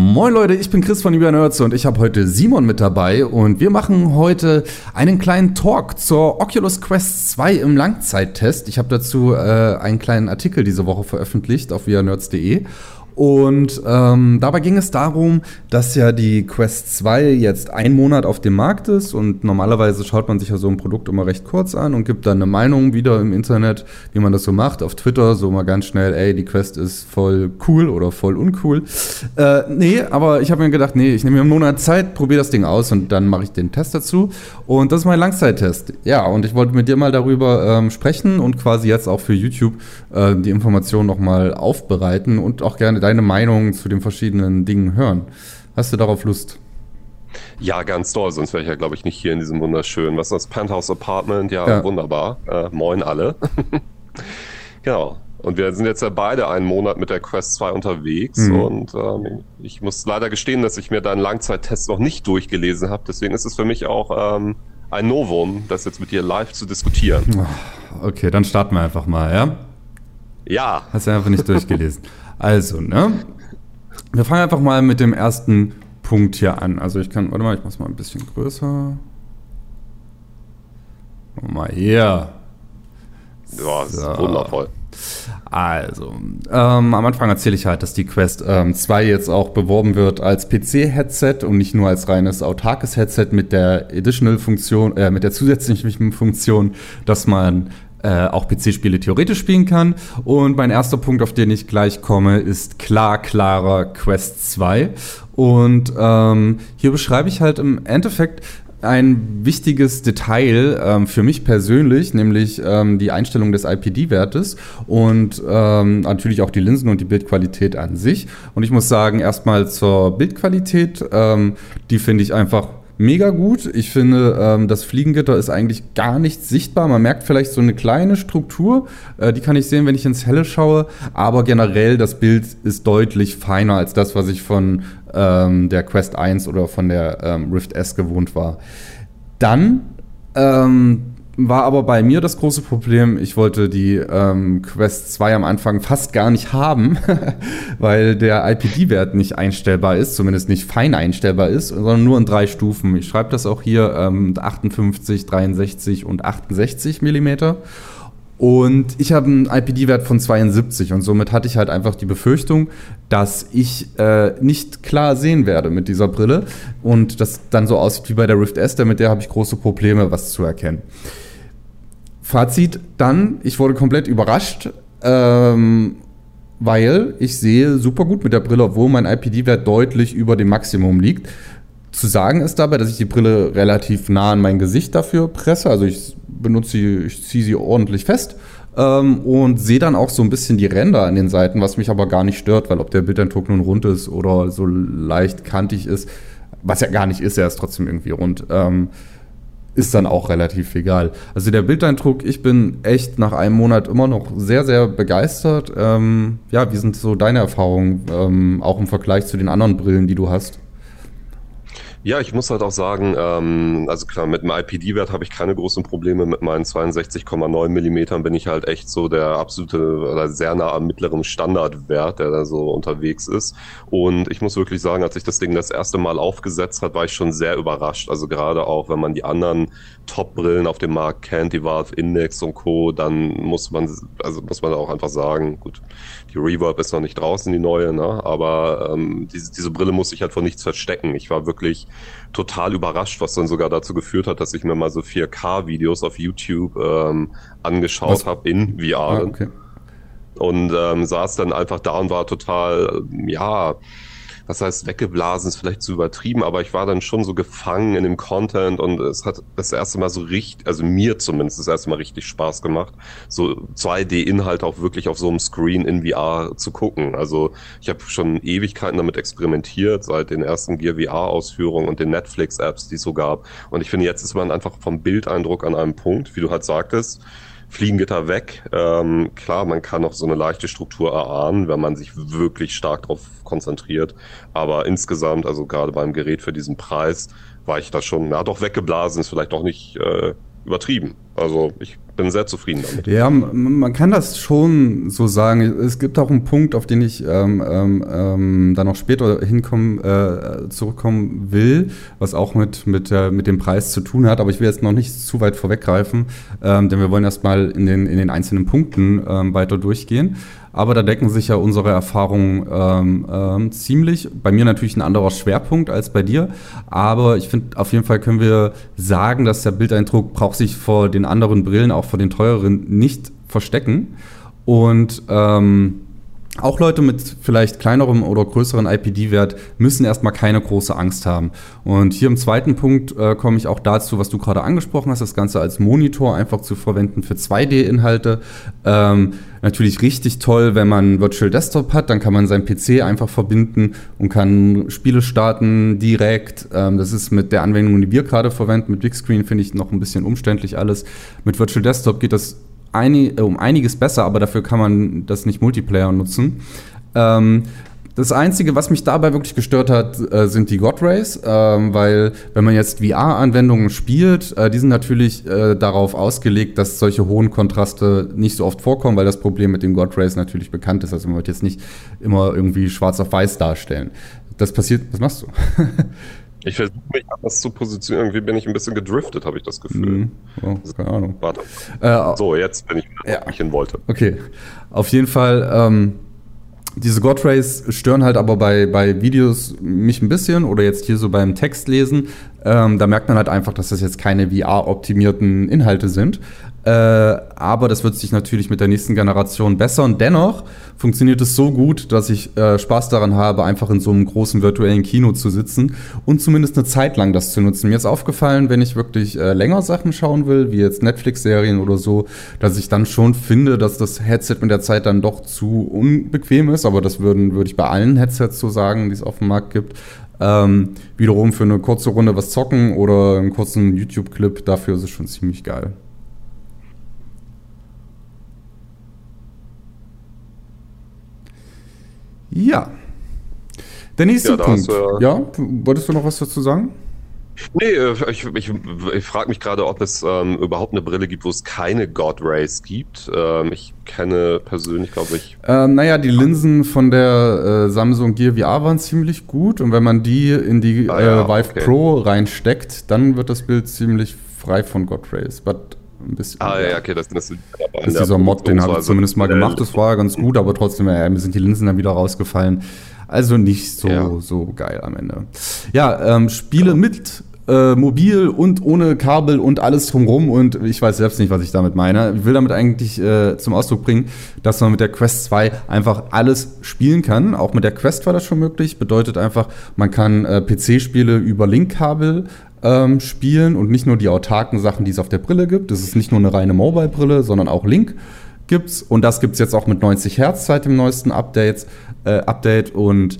Moin Leute, ich bin Chris von Über Nerds und ich habe heute Simon mit dabei und wir machen heute einen kleinen Talk zur Oculus Quest 2 im Langzeittest. Ich habe dazu äh, einen kleinen Artikel diese Woche veröffentlicht auf vianerds.de und ähm, dabei ging es darum, dass ja die Quest 2 jetzt ein Monat auf dem Markt ist und normalerweise schaut man sich ja so ein Produkt immer recht kurz an und gibt dann eine Meinung wieder im Internet, wie man das so macht, auf Twitter, so mal ganz schnell, ey, die Quest ist voll cool oder voll uncool. Äh, nee, aber ich habe mir gedacht, nee, ich nehme mir einen Monat Zeit, probiere das Ding aus und dann mache ich den Test dazu. Und das ist mein Langzeittest. Ja, und ich wollte mit dir mal darüber ähm, sprechen und quasi jetzt auch für YouTube äh, die Informationen nochmal aufbereiten und auch gerne deine Meinung zu den verschiedenen Dingen hören. Hast du darauf Lust? Ja, ganz toll, sonst wäre ich ja, glaube ich, nicht hier in diesem wunderschönen, was ist das, Penthouse Apartment? Ja, ja. wunderbar. Äh, moin alle. genau. Und wir sind jetzt ja beide einen Monat mit der Quest 2 unterwegs mhm. und ähm, ich muss leider gestehen, dass ich mir deinen Langzeittest noch nicht durchgelesen habe. Deswegen ist es für mich auch ähm, ein Novum, das jetzt mit dir live zu diskutieren. Okay, dann starten wir einfach mal, ja? Ja. Hast du einfach nicht durchgelesen. Also, ne? Wir fangen einfach mal mit dem ersten Punkt hier an. Also ich kann, warte mal, ich mach's mal ein bisschen größer. Mal hier. Ja, das so. ist wundervoll. Also, ähm, am Anfang erzähle ich halt, dass die Quest ähm, 2 jetzt auch beworben wird als PC-Headset und nicht nur als reines autarkes Headset mit der Additional-Funktion, äh, mit der zusätzlichen Funktion, dass man äh, auch PC-Spiele theoretisch spielen kann. Und mein erster Punkt, auf den ich gleich komme, ist klar, klarer Quest 2. Und ähm, hier beschreibe ich halt im Endeffekt ein wichtiges Detail ähm, für mich persönlich, nämlich ähm, die Einstellung des IPD-Wertes und ähm, natürlich auch die Linsen und die Bildqualität an sich. Und ich muss sagen, erstmal zur Bildqualität, ähm, die finde ich einfach mega gut. Ich finde, ähm, das Fliegengitter ist eigentlich gar nicht sichtbar. Man merkt vielleicht so eine kleine Struktur, äh, die kann ich sehen, wenn ich ins Helle schaue. Aber generell, das Bild ist deutlich feiner als das, was ich von ähm, der Quest 1 oder von der ähm, Rift S gewohnt war. Dann ähm, war aber bei mir das große Problem, ich wollte die ähm, Quest 2 am Anfang fast gar nicht haben, weil der IPD-Wert nicht einstellbar ist, zumindest nicht fein einstellbar ist, sondern nur in drei Stufen. Ich schreibe das auch hier ähm, 58, 63 und 68 Millimeter. Und ich habe einen IPD-Wert von 72 und somit hatte ich halt einfach die Befürchtung, dass ich äh, nicht klar sehen werde mit dieser Brille und das dann so aussieht wie bei der Rift S, denn mit der habe ich große Probleme, was zu erkennen. Fazit dann, ich wurde komplett überrascht, ähm, weil ich sehe super gut mit der Brille, obwohl mein IPD-Wert deutlich über dem Maximum liegt. Zu sagen ist dabei, dass ich die Brille relativ nah an mein Gesicht dafür presse. Also ich benutze sie, ich ziehe sie ordentlich fest ähm, und sehe dann auch so ein bisschen die Ränder an den Seiten, was mich aber gar nicht stört, weil ob der Bildeindruck nun rund ist oder so leicht kantig ist, was ja gar nicht ist, er ist trotzdem irgendwie rund. Ähm, ist dann auch relativ egal. Also der Bildeindruck, ich bin echt nach einem Monat immer noch sehr, sehr begeistert. Ähm, ja, wie sind so deine Erfahrungen, ähm, auch im Vergleich zu den anderen Brillen, die du hast? Ja, ich muss halt auch sagen, ähm, also klar, mit dem IPD-Wert habe ich keine großen Probleme. Mit meinen 62,9 Millimetern bin ich halt echt so der absolute oder sehr nah am mittleren Standardwert, der da so unterwegs ist. Und ich muss wirklich sagen, als ich das Ding das erste Mal aufgesetzt hat, war ich schon sehr überrascht. Also gerade auch, wenn man die anderen Top-Brillen auf dem Markt kennt, die Valve Index und Co., dann muss man, also muss man auch einfach sagen, gut, die Reverb ist noch nicht draußen, die neue, ne? aber ähm, diese, diese Brille muss ich halt von nichts verstecken. Ich war wirklich total überrascht, was dann sogar dazu geführt hat, dass ich mir mal so 4K-Videos auf YouTube ähm, angeschaut habe in VR. Ah, okay. Und ähm, saß dann einfach da und war total, ja, was heißt weggeblasen, ist vielleicht zu übertrieben, aber ich war dann schon so gefangen in dem Content und es hat das erste Mal so richtig, also mir zumindest das erste Mal richtig Spaß gemacht, so 2D-Inhalte auch wirklich auf so einem Screen in VR zu gucken. Also ich habe schon Ewigkeiten damit experimentiert, seit den ersten Gear VR-Ausführungen und den Netflix-Apps, die es so gab. Und ich finde, jetzt ist man einfach vom Bildeindruck an einem Punkt, wie du halt sagtest, Fliegengitter weg. Ähm, klar, man kann noch so eine leichte Struktur erahnen, wenn man sich wirklich stark darauf konzentriert. Aber insgesamt, also gerade beim Gerät für diesen Preis, war ich da schon, na doch weggeblasen, ist vielleicht doch nicht äh, übertrieben. Also ich bin sehr zufrieden damit. Ja, man kann das schon so sagen. Es gibt auch einen Punkt, auf den ich ähm, ähm, ähm, dann noch später hinkommen, äh, zurückkommen will, was auch mit, mit, äh, mit dem Preis zu tun hat. Aber ich will jetzt noch nicht zu weit vorweggreifen, ähm, denn wir wollen erstmal in den, in den einzelnen Punkten ähm, weiter durchgehen. Aber da decken sich ja unsere Erfahrungen ähm, ähm, ziemlich. Bei mir natürlich ein anderer Schwerpunkt als bei dir. Aber ich finde, auf jeden Fall können wir sagen, dass der Bildeindruck braucht sich vor den anderen Brillen, auch vor den teureren, nicht verstecken. Und ähm, auch Leute mit vielleicht kleinerem oder größeren IPD-Wert müssen erstmal keine große Angst haben. Und hier im zweiten Punkt äh, komme ich auch dazu, was du gerade angesprochen hast, das Ganze als Monitor einfach zu verwenden für 2D-Inhalte. Ähm, natürlich richtig toll, wenn man Virtual Desktop hat, dann kann man seinen PC einfach verbinden und kann Spiele starten direkt. Ähm, das ist mit der Anwendung, die wir gerade verwenden, mit Big Screen finde ich noch ein bisschen umständlich alles. Mit Virtual Desktop geht das äh, um einiges besser, aber dafür kann man das nicht Multiplayer nutzen. Ähm, das Einzige, was mich dabei wirklich gestört hat, äh, sind die God Rays, ähm, weil wenn man jetzt VR-Anwendungen spielt, äh, die sind natürlich äh, darauf ausgelegt, dass solche hohen Kontraste nicht so oft vorkommen, weil das Problem mit den God Rays natürlich bekannt ist. Also man wird jetzt nicht immer irgendwie schwarz auf weiß darstellen. Das passiert, was machst du? Ich versuche mich anders zu positionieren. Irgendwie bin ich ein bisschen gedriftet, habe ich das Gefühl. Mhm. Oh, keine Ahnung. Warte. Äh, so, jetzt bin ich wieder, ja. wo ich hin wollte. Okay. Auf jeden Fall, ähm, diese God Rays stören halt aber bei, bei Videos mich ein bisschen oder jetzt hier so beim Textlesen. Ähm, da merkt man halt einfach, dass das jetzt keine VR-optimierten Inhalte sind. Äh, aber das wird sich natürlich mit der nächsten Generation bessern. Dennoch funktioniert es so gut, dass ich äh, Spaß daran habe, einfach in so einem großen virtuellen Kino zu sitzen und zumindest eine Zeit lang das zu nutzen. Mir ist aufgefallen, wenn ich wirklich äh, länger Sachen schauen will, wie jetzt Netflix-Serien oder so, dass ich dann schon finde, dass das Headset mit der Zeit dann doch zu unbequem ist. Aber das würden, würde ich bei allen Headsets so sagen, die es auf dem Markt gibt. Ähm, wiederum für eine kurze Runde was zocken oder einen kurzen YouTube-Clip, dafür ist es schon ziemlich geil. Ja. Der nächste ja, Punkt. Du, ja, wolltest du noch was dazu sagen? Nee, äh, ich, ich, ich frage mich gerade, ob es ähm, überhaupt eine Brille gibt, wo es keine God Rays gibt. Ähm, ich kenne persönlich, glaube ich. Ähm, naja, die Linsen von der äh, Samsung Gear VR waren ziemlich gut und wenn man die in die ah, ja, äh, Vive okay. Pro reinsteckt, dann wird das Bild ziemlich frei von God Rays. But ein bisschen. Ah, ja, okay, das, das, das ist dieser Mod, den habe ich zumindest mal gemacht. Das war ganz gut, aber trotzdem, ja, mir sind die Linsen dann wieder rausgefallen. Also nicht so, ja. so geil am Ende. Ja, ähm, Spiele ja. mit äh, mobil und ohne Kabel und alles drumrum und ich weiß selbst nicht, was ich damit meine. Ich will damit eigentlich äh, zum Ausdruck bringen, dass man mit der Quest 2 einfach alles spielen kann. Auch mit der Quest war das schon möglich. Bedeutet einfach, man kann äh, PC-Spiele über Linkkabel ähm, spielen und nicht nur die autarken Sachen, die es auf der Brille gibt. Das ist nicht nur eine reine Mobile-Brille, sondern auch Link gibt's und das gibt es jetzt auch mit 90 Hertz seit dem neuesten Updates, äh, Update und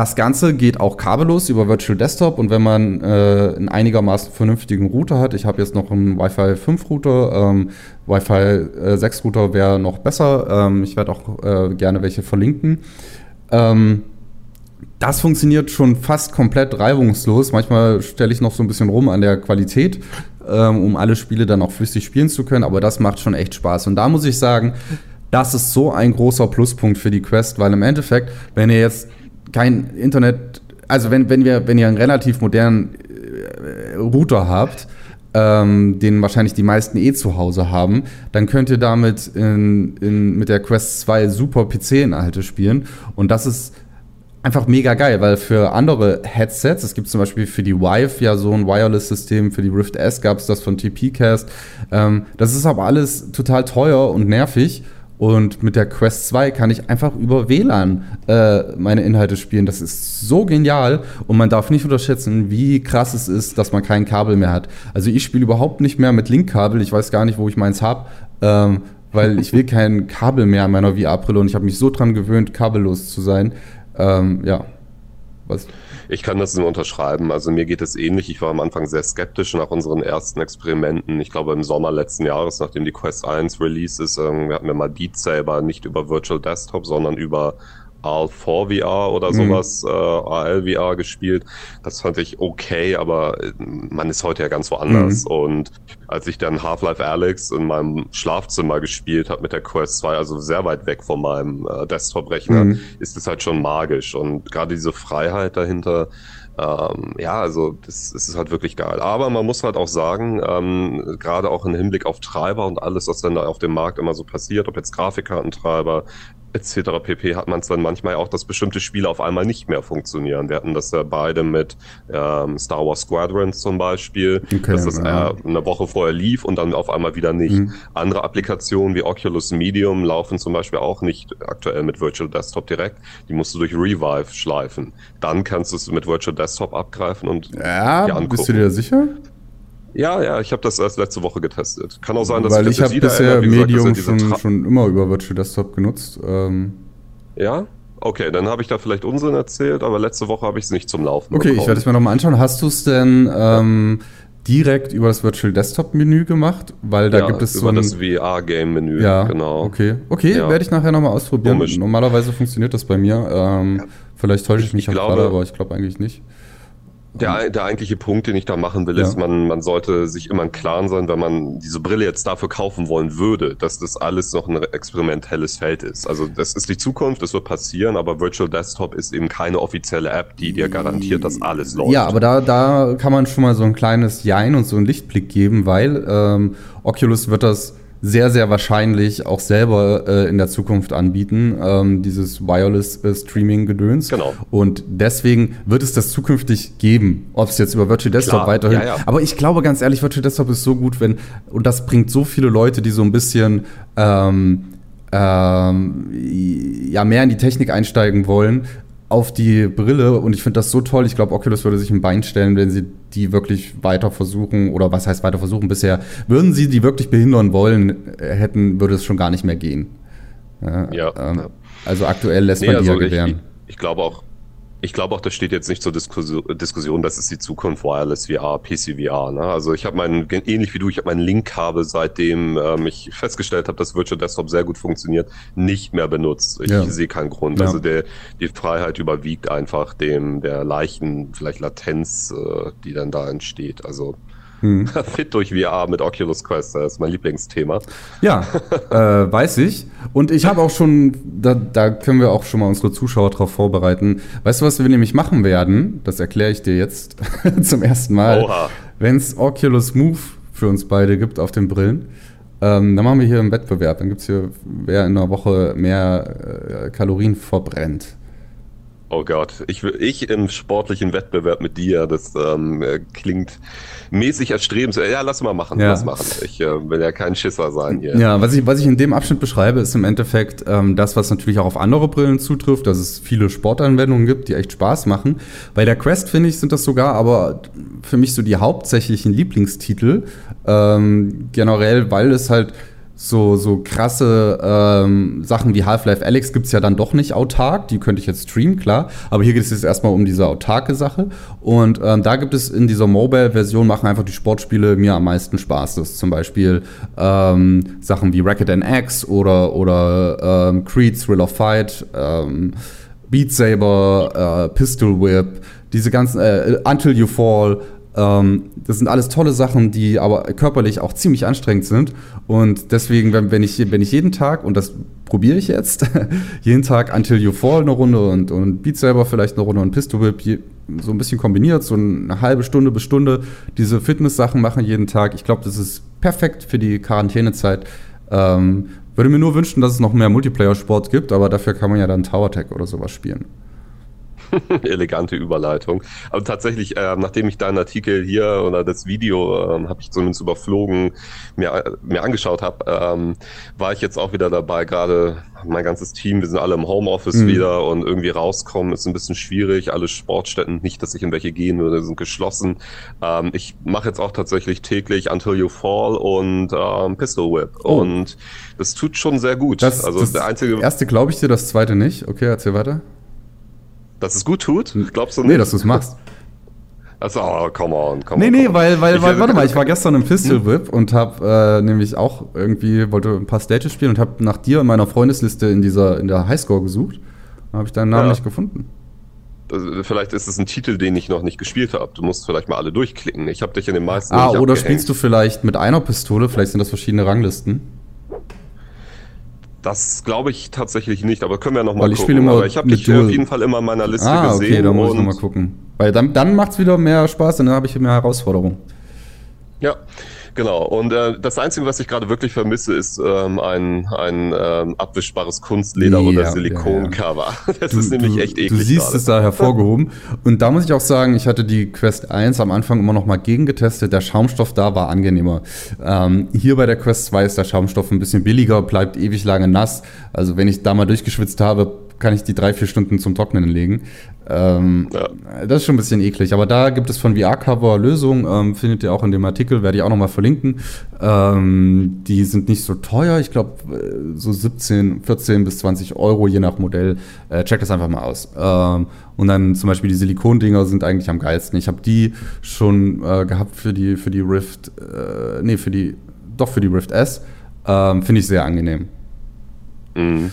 das Ganze geht auch kabellos über Virtual Desktop und wenn man äh, einen einigermaßen vernünftigen Router hat, ich habe jetzt noch einen Wi-Fi 5 Router, ähm, Wi-Fi äh, 6 Router wäre noch besser, ähm, ich werde auch äh, gerne welche verlinken. Ähm, das funktioniert schon fast komplett reibungslos. Manchmal stelle ich noch so ein bisschen rum an der Qualität, ähm, um alle Spiele dann auch flüssig spielen zu können, aber das macht schon echt Spaß. Und da muss ich sagen, das ist so ein großer Pluspunkt für die Quest, weil im Endeffekt, wenn ihr jetzt kein Internet, also wenn, wenn, wir, wenn ihr einen relativ modernen äh, Router habt, ähm, den wahrscheinlich die meisten eh zu Hause haben, dann könnt ihr damit in, in, mit der Quest 2 super PC-Inhalte spielen. Und das ist einfach mega geil, weil für andere Headsets, es gibt zum Beispiel für die Vive ja so ein Wireless-System, für die Rift S gab es das von TP-Cast. Ähm, das ist aber alles total teuer und nervig. Und mit der Quest 2 kann ich einfach über WLAN äh, meine Inhalte spielen. Das ist so genial und man darf nicht unterschätzen, wie krass es ist, dass man kein Kabel mehr hat. Also ich spiele überhaupt nicht mehr mit Linkkabel. Ich weiß gar nicht, wo ich meins habe. Ähm, weil ich will kein Kabel mehr an meiner VR-Brille und ich habe mich so dran gewöhnt, kabellos zu sein. Ähm, ja. Was? Ich kann das nur unterschreiben. Also mir geht es ähnlich. Ich war am Anfang sehr skeptisch nach unseren ersten Experimenten. Ich glaube im Sommer letzten Jahres, nachdem die Quest 1 Release ist, ähm, wir hatten wir mal Beat Saber nicht über Virtual Desktop, sondern über AL4 VR oder mhm. sowas, mhm. äh, AL VR gespielt. Das fand ich okay, aber äh, man ist heute ja ganz woanders. Mhm. Und als ich dann Half-Life Alex in meinem Schlafzimmer gespielt habe mit der Quest 2, also sehr weit weg von meinem äh, Desktop-Rechner, mhm. ist es halt schon magisch. Und gerade diese Freiheit dahinter, ähm, ja, also das, das, ist halt wirklich geil. Aber man muss halt auch sagen, ähm, gerade auch im Hinblick auf Treiber und alles, was dann da auf dem Markt immer so passiert, ob jetzt Grafikkartentreiber, etc. pp. hat man es dann manchmal auch, dass bestimmte Spiele auf einmal nicht mehr funktionieren. Wir hatten das ja beide mit ähm, Star Wars Squadrons zum Beispiel, okay, dass das ja. eine Woche vorher lief und dann auf einmal wieder nicht. Mhm. Andere Applikationen wie Oculus Medium laufen zum Beispiel auch nicht aktuell mit Virtual Desktop direkt. Die musst du durch Revive schleifen. Dann kannst du es mit Virtual Desktop abgreifen und ja, dir angucken. Bist du dir sicher? Ja, ja, ich habe das erst letzte Woche getestet. Kann auch sein, dass Weil ich, ich habe bisher Medium gesagt, schon, schon immer über Virtual Desktop genutzt. Ähm ja? Okay, dann habe ich da vielleicht Unsinn erzählt, aber letzte Woche habe ich es nicht zum Laufen Okay, bekommen. ich werde es mir nochmal anschauen. Hast du es denn ähm, direkt über das Virtual Desktop Menü gemacht? Weil da ja, gibt es so über das VR-Game-Menü, ja, genau. Okay, okay ja. werde ich nachher nochmal ausprobieren. Komisch. Normalerweise funktioniert das bei mir. Ähm. Vielleicht täusche ich, ich mich auch gerade, aber ich glaube eigentlich nicht. Der, der eigentliche Punkt, den ich da machen will, ja. ist, man, man sollte sich immer im Klaren sein, wenn man diese Brille jetzt dafür kaufen wollen würde, dass das alles noch ein experimentelles Feld ist. Also das ist die Zukunft, das wird passieren, aber Virtual Desktop ist eben keine offizielle App, die dir garantiert, dass alles läuft. Ja, aber da, da kann man schon mal so ein kleines Jein und so einen Lichtblick geben, weil ähm, Oculus wird das sehr, sehr wahrscheinlich auch selber äh, in der Zukunft anbieten, ähm, dieses Wireless-Streaming-Gedöns. Äh, genau. Und deswegen wird es das zukünftig geben, ob es jetzt über Virtual Desktop Klar. weiterhin. Ja, ja. Aber ich glaube ganz ehrlich, Virtual Desktop ist so gut, wenn, und das bringt so viele Leute, die so ein bisschen ähm, ähm, ja, mehr in die Technik einsteigen wollen, auf die Brille und ich finde das so toll. Ich glaube, Oculus würde sich ein Bein stellen, wenn sie die wirklich weiter versuchen oder was heißt weiter versuchen bisher. Würden sie die wirklich behindern wollen, hätten, würde es schon gar nicht mehr gehen. Ja, ja, ähm, Also aktuell lässt nee, man die also ja gewähren. Ich, ich glaube auch, ich glaube auch, das steht jetzt nicht zur Diskussion, das ist die Zukunft Wireless VR, PC VR. Ne? Also ich habe meinen, ähnlich wie du, ich habe meinen Link-Kabel, seitdem ähm, ich festgestellt habe, dass Virtual Desktop sehr gut funktioniert, nicht mehr benutzt. Ich ja. sehe keinen Grund. Ja. Also der, die Freiheit überwiegt einfach dem der leichten, vielleicht Latenz, äh, die dann da entsteht. Also hm. Fit durch VR mit Oculus Quest, das ist mein Lieblingsthema. Ja, äh, weiß ich. Und ich habe auch schon, da, da können wir auch schon mal unsere Zuschauer darauf vorbereiten. Weißt du, was wir nämlich machen werden? Das erkläre ich dir jetzt zum ersten Mal. Wenn es Oculus Move für uns beide gibt auf den Brillen, ähm, dann machen wir hier einen Wettbewerb. Dann gibt es hier, wer in einer Woche mehr äh, Kalorien verbrennt. Oh Gott, ich, ich im sportlichen Wettbewerb mit dir, das ähm, äh, klingt mäßig erstrebenswert. Ja, lass mal machen, ja. lass machen. Ich äh, will ja kein Schisser sein hier. Ja, was ich, was ich in dem Abschnitt beschreibe, ist im Endeffekt ähm, das, was natürlich auch auf andere Brillen zutrifft, dass es viele Sportanwendungen gibt, die echt Spaß machen. Bei der Quest, finde ich, sind das sogar aber für mich so die hauptsächlichen Lieblingstitel. Ähm, generell, weil es halt so, so krasse ähm, Sachen wie Half-Life Alex gibt es ja dann doch nicht autark. Die könnte ich jetzt streamen, klar. Aber hier geht es jetzt erstmal um diese autarke Sache. Und ähm, da gibt es in dieser Mobile-Version machen einfach die Sportspiele mir am meisten Spaß. Das ist zum Beispiel ähm, Sachen wie Racket NX oder, oder ähm, Creed Thrill of Fight, ähm, Beat Saber, äh, Pistol Whip, diese ganzen, äh, Until You Fall. Ähm, das sind alles tolle Sachen, die aber körperlich auch ziemlich anstrengend sind. Und deswegen, wenn, wenn, ich, wenn ich jeden Tag, und das probiere ich jetzt, jeden Tag Until You Fall eine Runde und, und Beat selber vielleicht eine Runde und Pistol Whip so ein bisschen kombiniert, so eine halbe Stunde bis Stunde diese Fitness-Sachen machen jeden Tag. Ich glaube, das ist perfekt für die Quarantänezeit. Ähm, würde mir nur wünschen, dass es noch mehr Multiplayer-Sport gibt, aber dafür kann man ja dann Tower Tech oder sowas spielen. Elegante Überleitung. Aber tatsächlich, äh, nachdem ich deinen Artikel hier oder das Video äh, habe ich zumindest überflogen, mir, mir angeschaut habe, ähm, war ich jetzt auch wieder dabei, gerade mein ganzes Team, wir sind alle im Homeoffice mhm. wieder und irgendwie rauskommen ist ein bisschen schwierig. Alle Sportstätten, nicht, dass ich in welche gehen würde, sind geschlossen. Ähm, ich mache jetzt auch tatsächlich täglich Until You Fall und ähm, Pistol Whip. Oh. Und das tut schon sehr gut. Das, also das der einzige. Erste glaube ich dir, das zweite nicht. Okay, erzähl weiter. Dass es gut tut? Glaubst du nicht? Nee, dass du es machst. Achso, oh, come on, come nee, on. Nee, nee, weil, weil, weil warte mal, ich war gestern im Pistol Whip und hab äh, nämlich auch irgendwie, wollte ein paar Stages spielen und hab nach dir in meiner Freundesliste in dieser, in der Highscore gesucht Habe ich deinen Namen ja. nicht gefunden. Vielleicht ist es ein Titel, den ich noch nicht gespielt habe. Du musst vielleicht mal alle durchklicken. Ich habe dich in den meisten. Ah, oder abgehängt. spielst du vielleicht mit einer Pistole? Vielleicht sind das verschiedene Ranglisten. Das glaube ich tatsächlich nicht, aber können wir noch mal Weil ich gucken. Immer aber ich habe dich Dual. auf jeden Fall immer in meiner Liste ah, gesehen. Okay, da muss ich noch mal gucken. Weil dann, dann macht es wieder mehr Spaß, dann habe ich mehr Herausforderungen. Ja, Genau. Und äh, das Einzige, was ich gerade wirklich vermisse, ist ähm, ein, ein ähm, abwischbares Kunstleder ja, oder Silikoncover. Ja, ja. Das du, ist nämlich du, echt eklig. Du siehst gerade. es da hervorgehoben. Und da muss ich auch sagen, ich hatte die Quest 1 am Anfang immer noch mal gegengetestet. Der Schaumstoff da war angenehmer. Ähm, hier bei der Quest 2 ist der Schaumstoff ein bisschen billiger, bleibt ewig lange nass. Also wenn ich da mal durchgeschwitzt habe, kann ich die drei, vier Stunden zum Trocknen legen. Ähm, ja. Das ist schon ein bisschen eklig. Aber da gibt es von VR-Cover Lösungen, ähm, findet ihr auch in dem Artikel, werde ich auch nochmal verlinken. Ähm, die sind nicht so teuer, ich glaube äh, so 17, 14 bis 20 Euro je nach Modell. Äh, check das einfach mal aus. Ähm, und dann zum Beispiel die Silikondinger sind eigentlich am geilsten. Ich habe die schon äh, gehabt für die, für die Rift, äh, nee, für die, doch für die Rift S. Ähm, finde ich sehr angenehm. Mhm.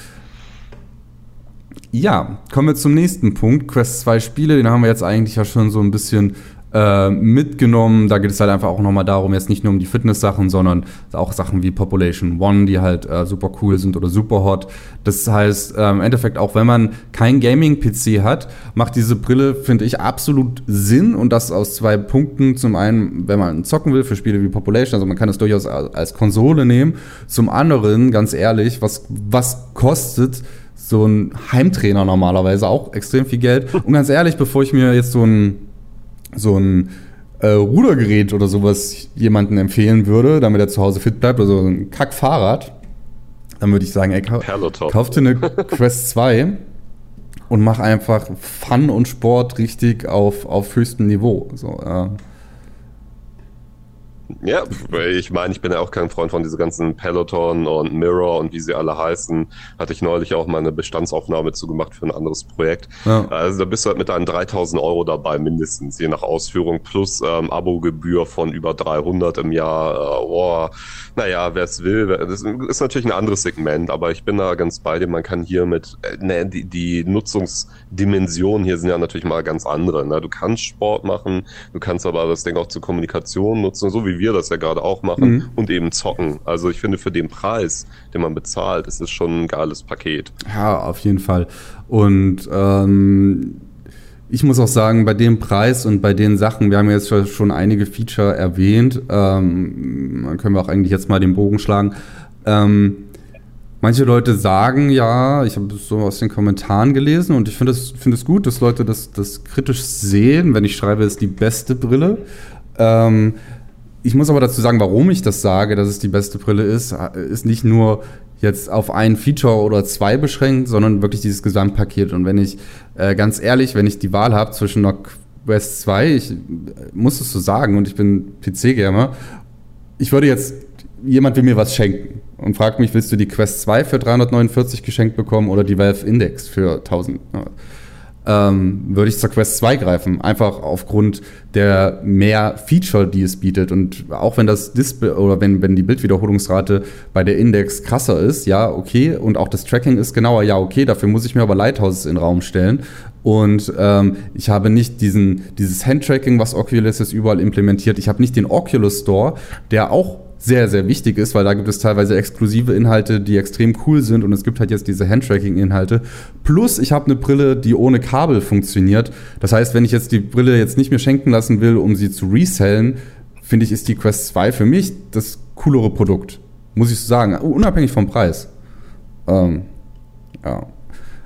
Ja, kommen wir zum nächsten Punkt. Quest 2 Spiele, den haben wir jetzt eigentlich ja schon so ein bisschen äh, mitgenommen. Da geht es halt einfach auch nochmal darum, jetzt nicht nur um die Fitness-Sachen, sondern auch Sachen wie Population One, die halt äh, super cool sind oder super hot. Das heißt, äh, im Endeffekt, auch wenn man kein Gaming-PC hat, macht diese Brille, finde ich, absolut Sinn und das aus zwei Punkten. Zum einen, wenn man zocken will für Spiele wie Population, also man kann es durchaus als Konsole nehmen. Zum anderen, ganz ehrlich, was, was kostet so ein Heimtrainer normalerweise auch extrem viel Geld. Und ganz ehrlich, bevor ich mir jetzt so ein, so ein äh, Rudergerät oder sowas jemanden empfehlen würde, damit er zu Hause fit bleibt, oder so ein Kackfahrrad, dann würde ich sagen, ey, kau kauf dir eine Quest 2 und mach einfach Fun und Sport richtig auf, auf höchstem Niveau. So, äh, ja, ich meine, ich bin ja auch kein Freund von diesen ganzen Peloton und Mirror und wie sie alle heißen. Hatte ich neulich auch mal eine Bestandsaufnahme zugemacht für ein anderes Projekt. Ja. Also da bist du halt mit deinen 3000 Euro dabei mindestens, je nach Ausführung, plus ähm, Abogebühr von über 300 im Jahr. Äh, oh, naja, wer es will, das ist natürlich ein anderes Segment, aber ich bin da ganz bei dir. Man kann hier mit, äh, ne, die, die Nutzungsdimensionen hier sind ja natürlich mal ganz andere. Ne? Du kannst Sport machen, du kannst aber das Ding auch zur Kommunikation nutzen, so wie wir das ja gerade auch machen, mhm. und eben zocken. Also ich finde, für den Preis, den man bezahlt, ist es schon ein geiles Paket. Ja, auf jeden Fall. Und ähm, ich muss auch sagen, bei dem Preis und bei den Sachen, wir haben jetzt schon einige Feature erwähnt, ähm, dann können wir auch eigentlich jetzt mal den Bogen schlagen. Ähm, manche Leute sagen ja, ich habe so aus den Kommentaren gelesen und ich finde es find gut, dass Leute das, das kritisch sehen, wenn ich schreibe, es ist die beste Brille. Ähm, ich muss aber dazu sagen, warum ich das sage, dass es die beste Brille ist, ist nicht nur jetzt auf ein Feature oder zwei beschränkt, sondern wirklich dieses Gesamtpaket. Und wenn ich, äh, ganz ehrlich, wenn ich die Wahl habe zwischen einer Quest 2, ich muss es so sagen und ich bin PC-Gamer, ich würde jetzt, jemand will mir was schenken und fragt mich, willst du die Quest 2 für 349 geschenkt bekommen oder die Valve Index für 1000? Ähm, würde ich zur Quest 2 greifen. Einfach aufgrund der mehr Feature, die es bietet. Und auch wenn das Display oder wenn, wenn die Bildwiederholungsrate bei der Index krasser ist, ja, okay, und auch das Tracking ist genauer, ja, okay, dafür muss ich mir aber Lighthouses in den Raum stellen. Und ähm, ich habe nicht diesen, dieses Handtracking, was Oculus jetzt überall implementiert. Ich habe nicht den Oculus Store, der auch sehr, sehr wichtig ist, weil da gibt es teilweise exklusive Inhalte, die extrem cool sind und es gibt halt jetzt diese Handtracking-Inhalte. Plus, ich habe eine Brille, die ohne Kabel funktioniert. Das heißt, wenn ich jetzt die Brille jetzt nicht mehr schenken lassen will, um sie zu resellen, finde ich, ist die Quest 2 für mich das coolere Produkt. Muss ich so sagen, unabhängig vom Preis. Ähm, ja.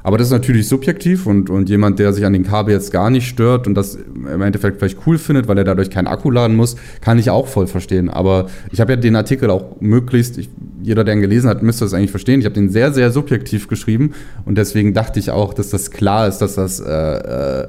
Aber das ist natürlich subjektiv und, und jemand, der sich an den Kabel jetzt gar nicht stört und das im Endeffekt vielleicht cool findet, weil er dadurch keinen Akku laden muss, kann ich auch voll verstehen. Aber ich habe ja den Artikel auch möglichst, ich, jeder, der ihn gelesen hat, müsste das eigentlich verstehen. Ich habe den sehr, sehr subjektiv geschrieben und deswegen dachte ich auch, dass das klar ist, dass das äh, äh,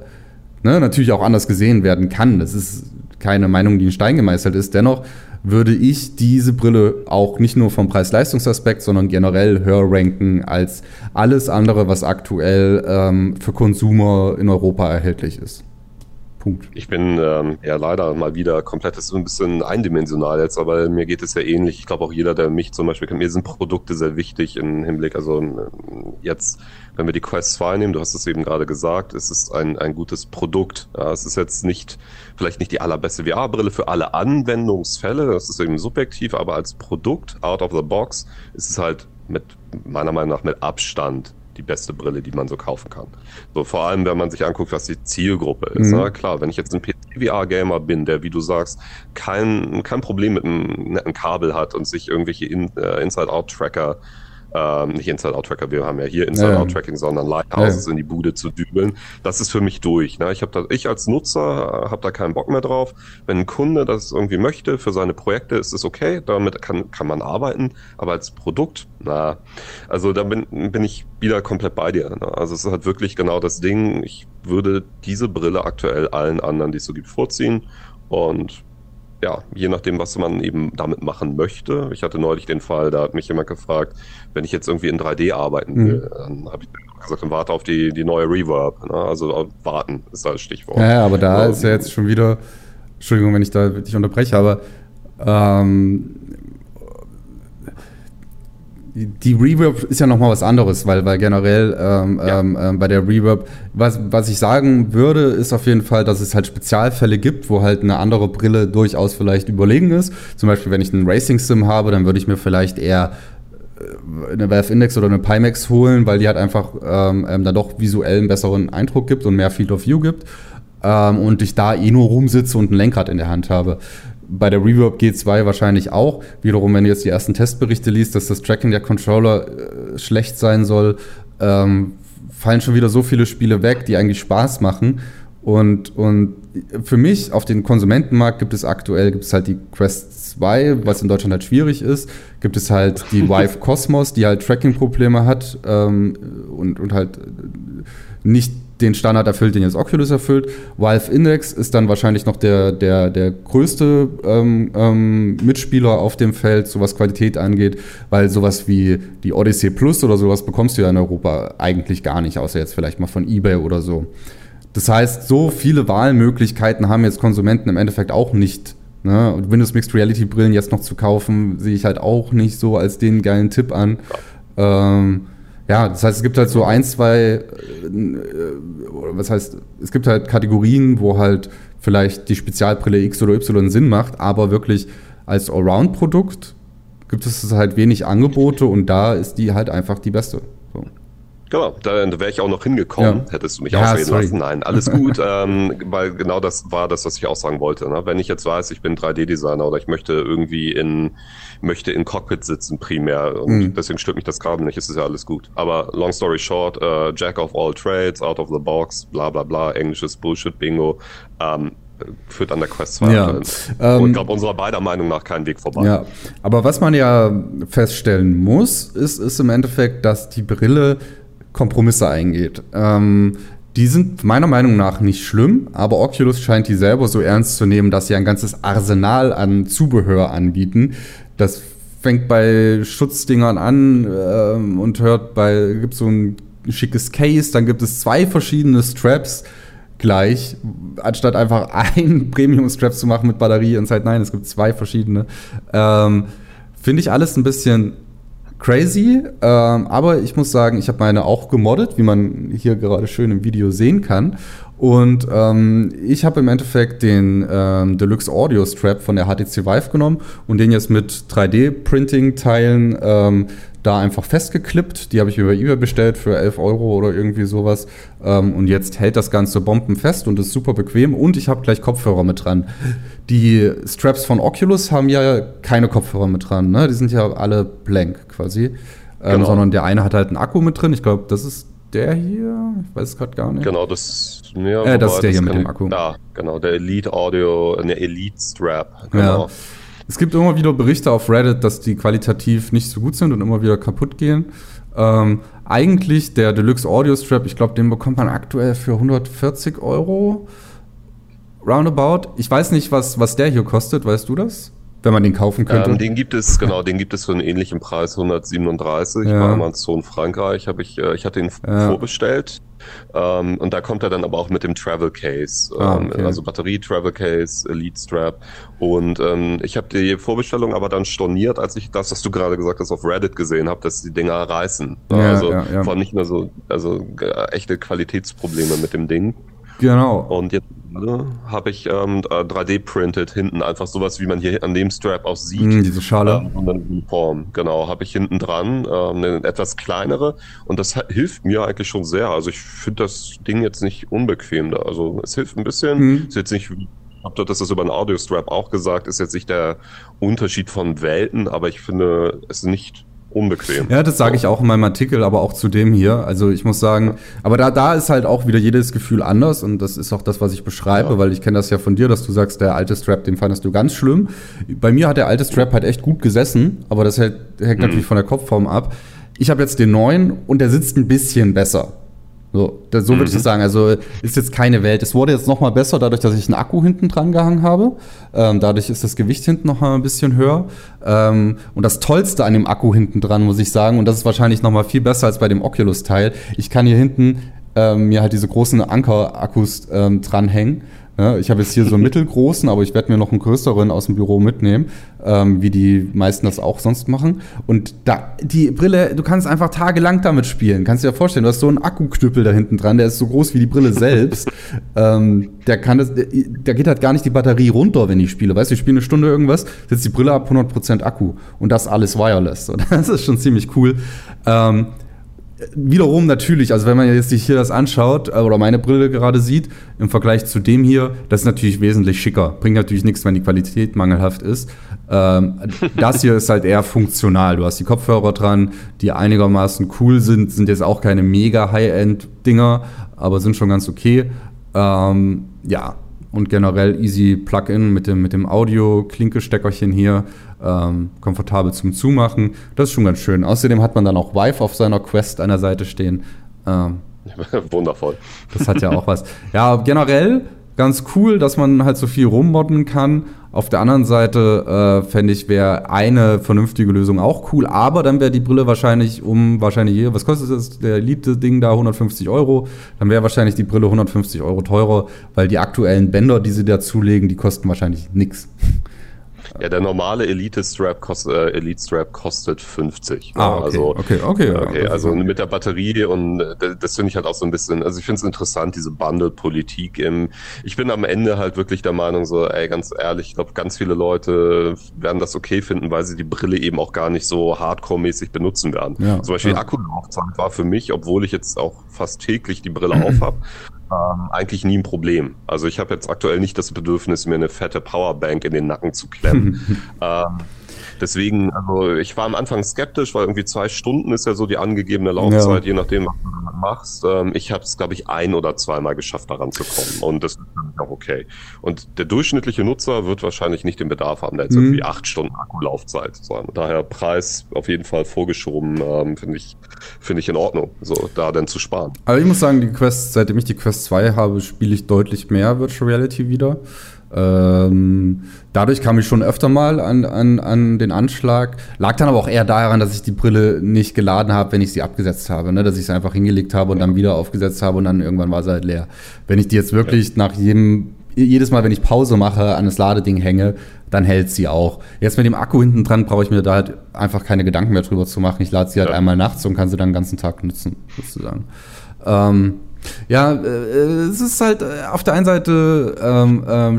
ne, natürlich auch anders gesehen werden kann. Das ist keine Meinung, die in Stein gemeißelt ist. Dennoch würde ich diese Brille auch nicht nur vom Preis-Leistungsaspekt, sondern generell höher ranken als alles andere, was aktuell ähm, für Konsumer in Europa erhältlich ist. Punkt. Ich bin ähm, ja leider mal wieder komplett, ist ein bisschen eindimensional jetzt, aber mir geht es ja ähnlich. Ich glaube auch jeder, der mich zum Beispiel kennt, mir sind Produkte sehr wichtig im Hinblick, also ähm, jetzt, wenn wir die Quest 2 nehmen, du hast es eben gerade gesagt, es ist ein, ein gutes Produkt. Ja, es ist jetzt nicht, vielleicht nicht die allerbeste VR-Brille für alle Anwendungsfälle, das ist eben subjektiv, aber als Produkt, out of the box, ist es halt mit meiner Meinung nach mit Abstand die beste Brille, die man so kaufen kann. So vor allem, wenn man sich anguckt, was die Zielgruppe ist. Mhm. Na, klar, wenn ich jetzt ein PC-VR-Gamer bin, der, wie du sagst, kein, kein Problem mit einem netten Kabel hat und sich irgendwelche In, äh, Inside-Out-Tracker ähm, nicht Inside-Out-Tracker, wir haben ja hier Inside-Out-Tracking, sondern Lighthouses ja. in die Bude zu dübeln. Das ist für mich durch. Ne? Ich, hab da, ich als Nutzer habe da keinen Bock mehr drauf. Wenn ein Kunde das irgendwie möchte für seine Projekte, ist es okay, damit kann, kann man arbeiten, aber als Produkt, na, also da bin, bin ich wieder komplett bei dir. Ne? Also es ist halt wirklich genau das Ding. Ich würde diese Brille aktuell allen anderen, die es so gibt, vorziehen und ja, je nachdem, was man eben damit machen möchte. Ich hatte neulich den Fall, da hat mich jemand gefragt, wenn ich jetzt irgendwie in 3D arbeiten will, mhm. dann habe ich gesagt, dann warte auf die, die neue Reverb. Ne? Also warten ist da das Stichwort. Ja, aber da ist ja jetzt schon wieder, Entschuldigung, wenn ich da dich unterbreche, aber ähm, die Reverb ist ja nochmal was anderes, weil, weil generell ähm, ja. ähm, ähm, bei der Reverb, was, was ich sagen würde, ist auf jeden Fall, dass es halt Spezialfälle gibt, wo halt eine andere Brille durchaus vielleicht überlegen ist. Zum Beispiel, wenn ich einen Racing Sim habe, dann würde ich mir vielleicht eher äh, eine Valve Index oder eine Pimax holen, weil die halt einfach ähm, ähm, dann doch visuell einen besseren Eindruck gibt und mehr Field of View gibt. Ähm, und ich da eh nur rumsitze und ein Lenkrad in der Hand habe bei der Reverb G2 wahrscheinlich auch. Wiederum, wenn du jetzt die ersten Testberichte liest, dass das Tracking der Controller äh, schlecht sein soll, ähm, fallen schon wieder so viele Spiele weg, die eigentlich Spaß machen. Und, und für mich auf den Konsumentenmarkt gibt es aktuell gibt es halt die Quest 2, was in Deutschland halt schwierig ist. Gibt es halt die Vive Cosmos, die halt Tracking-Probleme hat ähm, und, und halt nicht den Standard erfüllt, den jetzt Oculus erfüllt. Valve Index ist dann wahrscheinlich noch der, der, der größte ähm, ähm, Mitspieler auf dem Feld, so was Qualität angeht, weil sowas wie die Odyssey Plus oder sowas bekommst du ja in Europa eigentlich gar nicht, außer jetzt vielleicht mal von eBay oder so. Das heißt, so viele Wahlmöglichkeiten haben jetzt Konsumenten im Endeffekt auch nicht. Ne? Und Windows Mixed Reality Brillen jetzt noch zu kaufen, sehe ich halt auch nicht so als den geilen Tipp an. Ähm, ja, das heißt, es gibt halt so ein, zwei, äh, was heißt, es gibt halt Kategorien, wo halt vielleicht die Spezialbrille X oder Y Sinn macht, aber wirklich als Allround-Produkt gibt es halt wenig Angebote und da ist die halt einfach die beste. Genau, da, wäre ich auch noch hingekommen, ja. hättest du mich ja, ausreden sorry. lassen. Nein, alles gut, ähm, weil genau das war das, was ich auch sagen wollte. Ne? Wenn ich jetzt weiß, ich bin 3D-Designer oder ich möchte irgendwie in möchte in Cockpit sitzen primär und mhm. deswegen stört mich das gerade nicht, es ist ja alles gut. Aber long story short, uh, Jack of all trades, out of the box, bla bla bla, englisches Bullshit-Bingo. Ähm, führt an der Quest 2 ja. Ähm, und ich glaube, unserer beider Meinung nach keinen Weg vorbei. Ja, aber was man ja feststellen muss, ist, ist im Endeffekt, dass die Brille Kompromisse eingeht. Ähm, die sind meiner Meinung nach nicht schlimm, aber Oculus scheint die selber so ernst zu nehmen, dass sie ein ganzes Arsenal an Zubehör anbieten. Das fängt bei Schutzdingern an ähm, und hört bei, gibt so ein schickes Case, dann gibt es zwei verschiedene Straps gleich, anstatt einfach ein Premium-Strap zu machen mit Batterie und Zeit. Nein, es gibt zwei verschiedene. Ähm, Finde ich alles ein bisschen crazy, ähm, aber ich muss sagen, ich habe meine auch gemoddet, wie man hier gerade schön im Video sehen kann. Und ähm, ich habe im Endeffekt den ähm, Deluxe Audio Strap von der HTC Vive genommen und den jetzt mit 3D-Printing-Teilen ähm, da einfach festgeklippt. Die habe ich über eBay bestellt für 11 Euro oder irgendwie sowas. Ähm, und jetzt hält das Ganze bombenfest und ist super bequem. Und ich habe gleich Kopfhörer mit dran. Die Straps von Oculus haben ja keine Kopfhörer mit dran. Ne? Die sind ja alle blank quasi. Ähm, genau. Sondern der eine hat halt einen Akku mit drin. Ich glaube, das ist der hier. Ich weiß es gerade gar nicht. Genau, das ja, äh, das ist der hier mit dem Akku. Ja, genau, der Elite Audio, der Elite Strap. Genau. Ja. Es gibt immer wieder Berichte auf Reddit, dass die qualitativ nicht so gut sind und immer wieder kaputt gehen. Ähm, eigentlich der Deluxe Audio Strap, ich glaube, den bekommt man aktuell für 140 Euro. Roundabout. Ich weiß nicht, was, was der hier kostet, weißt du das? Wenn man den kaufen könnte? Ähm, den gibt es, genau, den gibt es für einen ähnlichen Preis, 137. Ja. Bei Amazon Frankreich habe ich, äh, ich hatte ihn ja. vorbestellt. Ähm, und da kommt er dann aber auch mit dem Travel Case, ah, ähm, okay. also Batterie Travel Case, Elite Strap. Und ähm, ich habe die Vorbestellung aber dann storniert, als ich das, was du gerade gesagt hast, auf Reddit gesehen habe, dass die Dinger reißen. Ja, also ja, ja. vor allem nicht nur so, also äh, echte Qualitätsprobleme mit dem Ding. Genau. Und jetzt ne, habe ich ähm, 3D-printed hinten, einfach sowas, wie man hier an dem Strap auch sieht. Mm, diese Schale. Ähm, und dann die Form, genau, habe ich hinten dran, ähm, eine etwas kleinere und das hilft mir eigentlich schon sehr. Also ich finde das Ding jetzt nicht unbequem da. Also es hilft ein bisschen, mm. ist jetzt nicht ich habe das ist über einen Audio-Strap auch gesagt, ist jetzt nicht der Unterschied von Welten, aber ich finde es nicht unbequem. Ja, das sage ich auch in meinem Artikel, aber auch zu dem hier. Also ich muss sagen, aber da, da ist halt auch wieder jedes Gefühl anders und das ist auch das, was ich beschreibe, ja. weil ich kenne das ja von dir, dass du sagst, der alte Strap, den fandest du ganz schlimm. Bei mir hat der alte Strap halt echt gut gesessen, aber das hängt, hängt mhm. natürlich von der Kopfform ab. Ich habe jetzt den neuen und der sitzt ein bisschen besser. So, das, so würde ich das mhm. sagen. Also ist jetzt keine Welt. Es wurde jetzt noch mal besser, dadurch, dass ich einen Akku hinten dran gehangen habe. Ähm, dadurch ist das Gewicht hinten noch mal ein bisschen höher. Ähm, und das Tollste an dem Akku hinten dran, muss ich sagen, und das ist wahrscheinlich noch mal viel besser als bei dem Oculus-Teil. Ich kann hier hinten ähm, mir halt diese großen Anker-Akkus ähm, dranhängen ja, ich habe jetzt hier so einen mittelgroßen, aber ich werde mir noch einen größeren aus dem Büro mitnehmen, ähm, wie die meisten das auch sonst machen. Und da, die Brille, du kannst einfach tagelang damit spielen. Kannst dir ja vorstellen, du hast so einen Akkuknüppel da hinten dran, der ist so groß wie die Brille selbst. ähm, der kann das, da geht halt gar nicht die Batterie runter, wenn ich spiele. Weißt du, ich spiele eine Stunde irgendwas, setzt die Brille ab 100% Akku und das alles wireless. Und das ist schon ziemlich cool. Ähm, wiederum natürlich, also wenn man jetzt sich hier das anschaut äh, oder meine Brille gerade sieht, im Vergleich zu dem hier, das ist natürlich wesentlich schicker. Bringt natürlich nichts, wenn die Qualität mangelhaft ist. Ähm, das hier ist halt eher funktional. Du hast die Kopfhörer dran, die einigermaßen cool sind, sind jetzt auch keine mega High-End-Dinger, aber sind schon ganz okay. Ähm, ja, und generell easy Plug-in mit dem, mit dem Audio-Klinke-Steckerchen hier ähm, komfortabel zum Zumachen. Das ist schon ganz schön. Außerdem hat man dann auch Vive auf seiner Quest an der Seite stehen. Ähm, Wundervoll. Das hat ja auch was. Ja, generell ganz cool, dass man halt so viel rummodden kann. Auf der anderen Seite äh, fände ich, wäre eine vernünftige Lösung auch cool, aber dann wäre die Brille wahrscheinlich um, wahrscheinlich was kostet das, der Elite-Ding da, 150 Euro, dann wäre wahrscheinlich die Brille 150 Euro teurer, weil die aktuellen Bänder, die sie dazulegen, die kosten wahrscheinlich nichts. Ja, der normale Elite Strap, kost, äh, Elite kostet 50. Ah, okay, also, okay, okay. okay also mit der Batterie und äh, das finde ich halt auch so ein bisschen, also ich finde es interessant, diese Bundle-Politik ich bin am Ende halt wirklich der Meinung so, ey, ganz ehrlich, ich glaube, ganz viele Leute werden das okay finden, weil sie die Brille eben auch gar nicht so hardcore-mäßig benutzen werden. Ja, Zum Beispiel ja. Akkulaufzeit war für mich, obwohl ich jetzt auch fast täglich die Brille auf habe, ähm, eigentlich nie ein Problem. Also ich habe jetzt aktuell nicht das Bedürfnis, mir eine fette Powerbank in den Nacken zu klemmen. ähm, Deswegen, also ich war am Anfang skeptisch, weil irgendwie zwei Stunden ist ja so die angegebene Laufzeit, ja. je nachdem, was du machst. Ähm, ich habe es, glaube ich, ein oder zweimal geschafft, daran zu kommen. Und das ist auch okay. Und der durchschnittliche Nutzer wird wahrscheinlich nicht den Bedarf haben, der jetzt mhm. irgendwie acht Stunden Akkulaufzeit. So, daher Preis auf jeden Fall vorgeschoben, ähm, finde ich, finde ich in Ordnung, so da denn zu sparen. Aber ich muss sagen, die Quest, seitdem ich die Quest 2 habe, spiele ich deutlich mehr Virtual Reality wieder. Ähm, dadurch kam ich schon öfter mal an, an, an den Anschlag. Lag dann aber auch eher daran, dass ich die Brille nicht geladen habe, wenn ich sie abgesetzt habe. Ne? Dass ich sie einfach hingelegt habe und dann wieder aufgesetzt habe und dann irgendwann war sie halt leer. Wenn ich die jetzt wirklich ja. nach jedem, jedes Mal, wenn ich Pause mache, an das Ladeding hänge, dann hält sie auch. Jetzt mit dem Akku hinten dran brauche ich mir da halt einfach keine Gedanken mehr drüber zu machen. Ich lade sie halt ja. einmal nachts und kann sie dann den ganzen Tag nutzen, sozusagen. Ähm, ja, äh, es ist halt äh, auf der einen Seite ähm, ähm,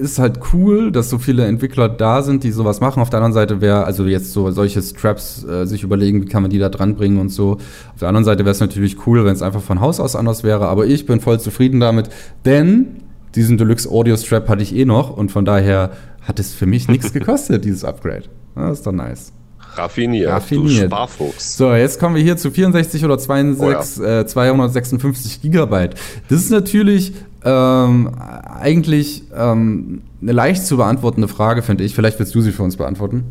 ist halt cool, dass so viele Entwickler da sind, die sowas machen. Auf der anderen Seite wäre, also jetzt so solche Straps äh, sich überlegen, wie kann man die da dran bringen und so. Auf der anderen Seite wäre es natürlich cool, wenn es einfach von Haus aus anders wäre, aber ich bin voll zufrieden damit, denn diesen Deluxe Audio Strap hatte ich eh noch und von daher hat es für mich nichts gekostet, dieses Upgrade. Das ist doch nice. Raffiniert, Raffiniert. du Sparfuchs. So, jetzt kommen wir hier zu 64 oder 62, oh ja. äh, 256 Gigabyte. Das ist natürlich ähm, eigentlich ähm, eine leicht zu beantwortende Frage, finde ich. Vielleicht willst du sie für uns beantworten.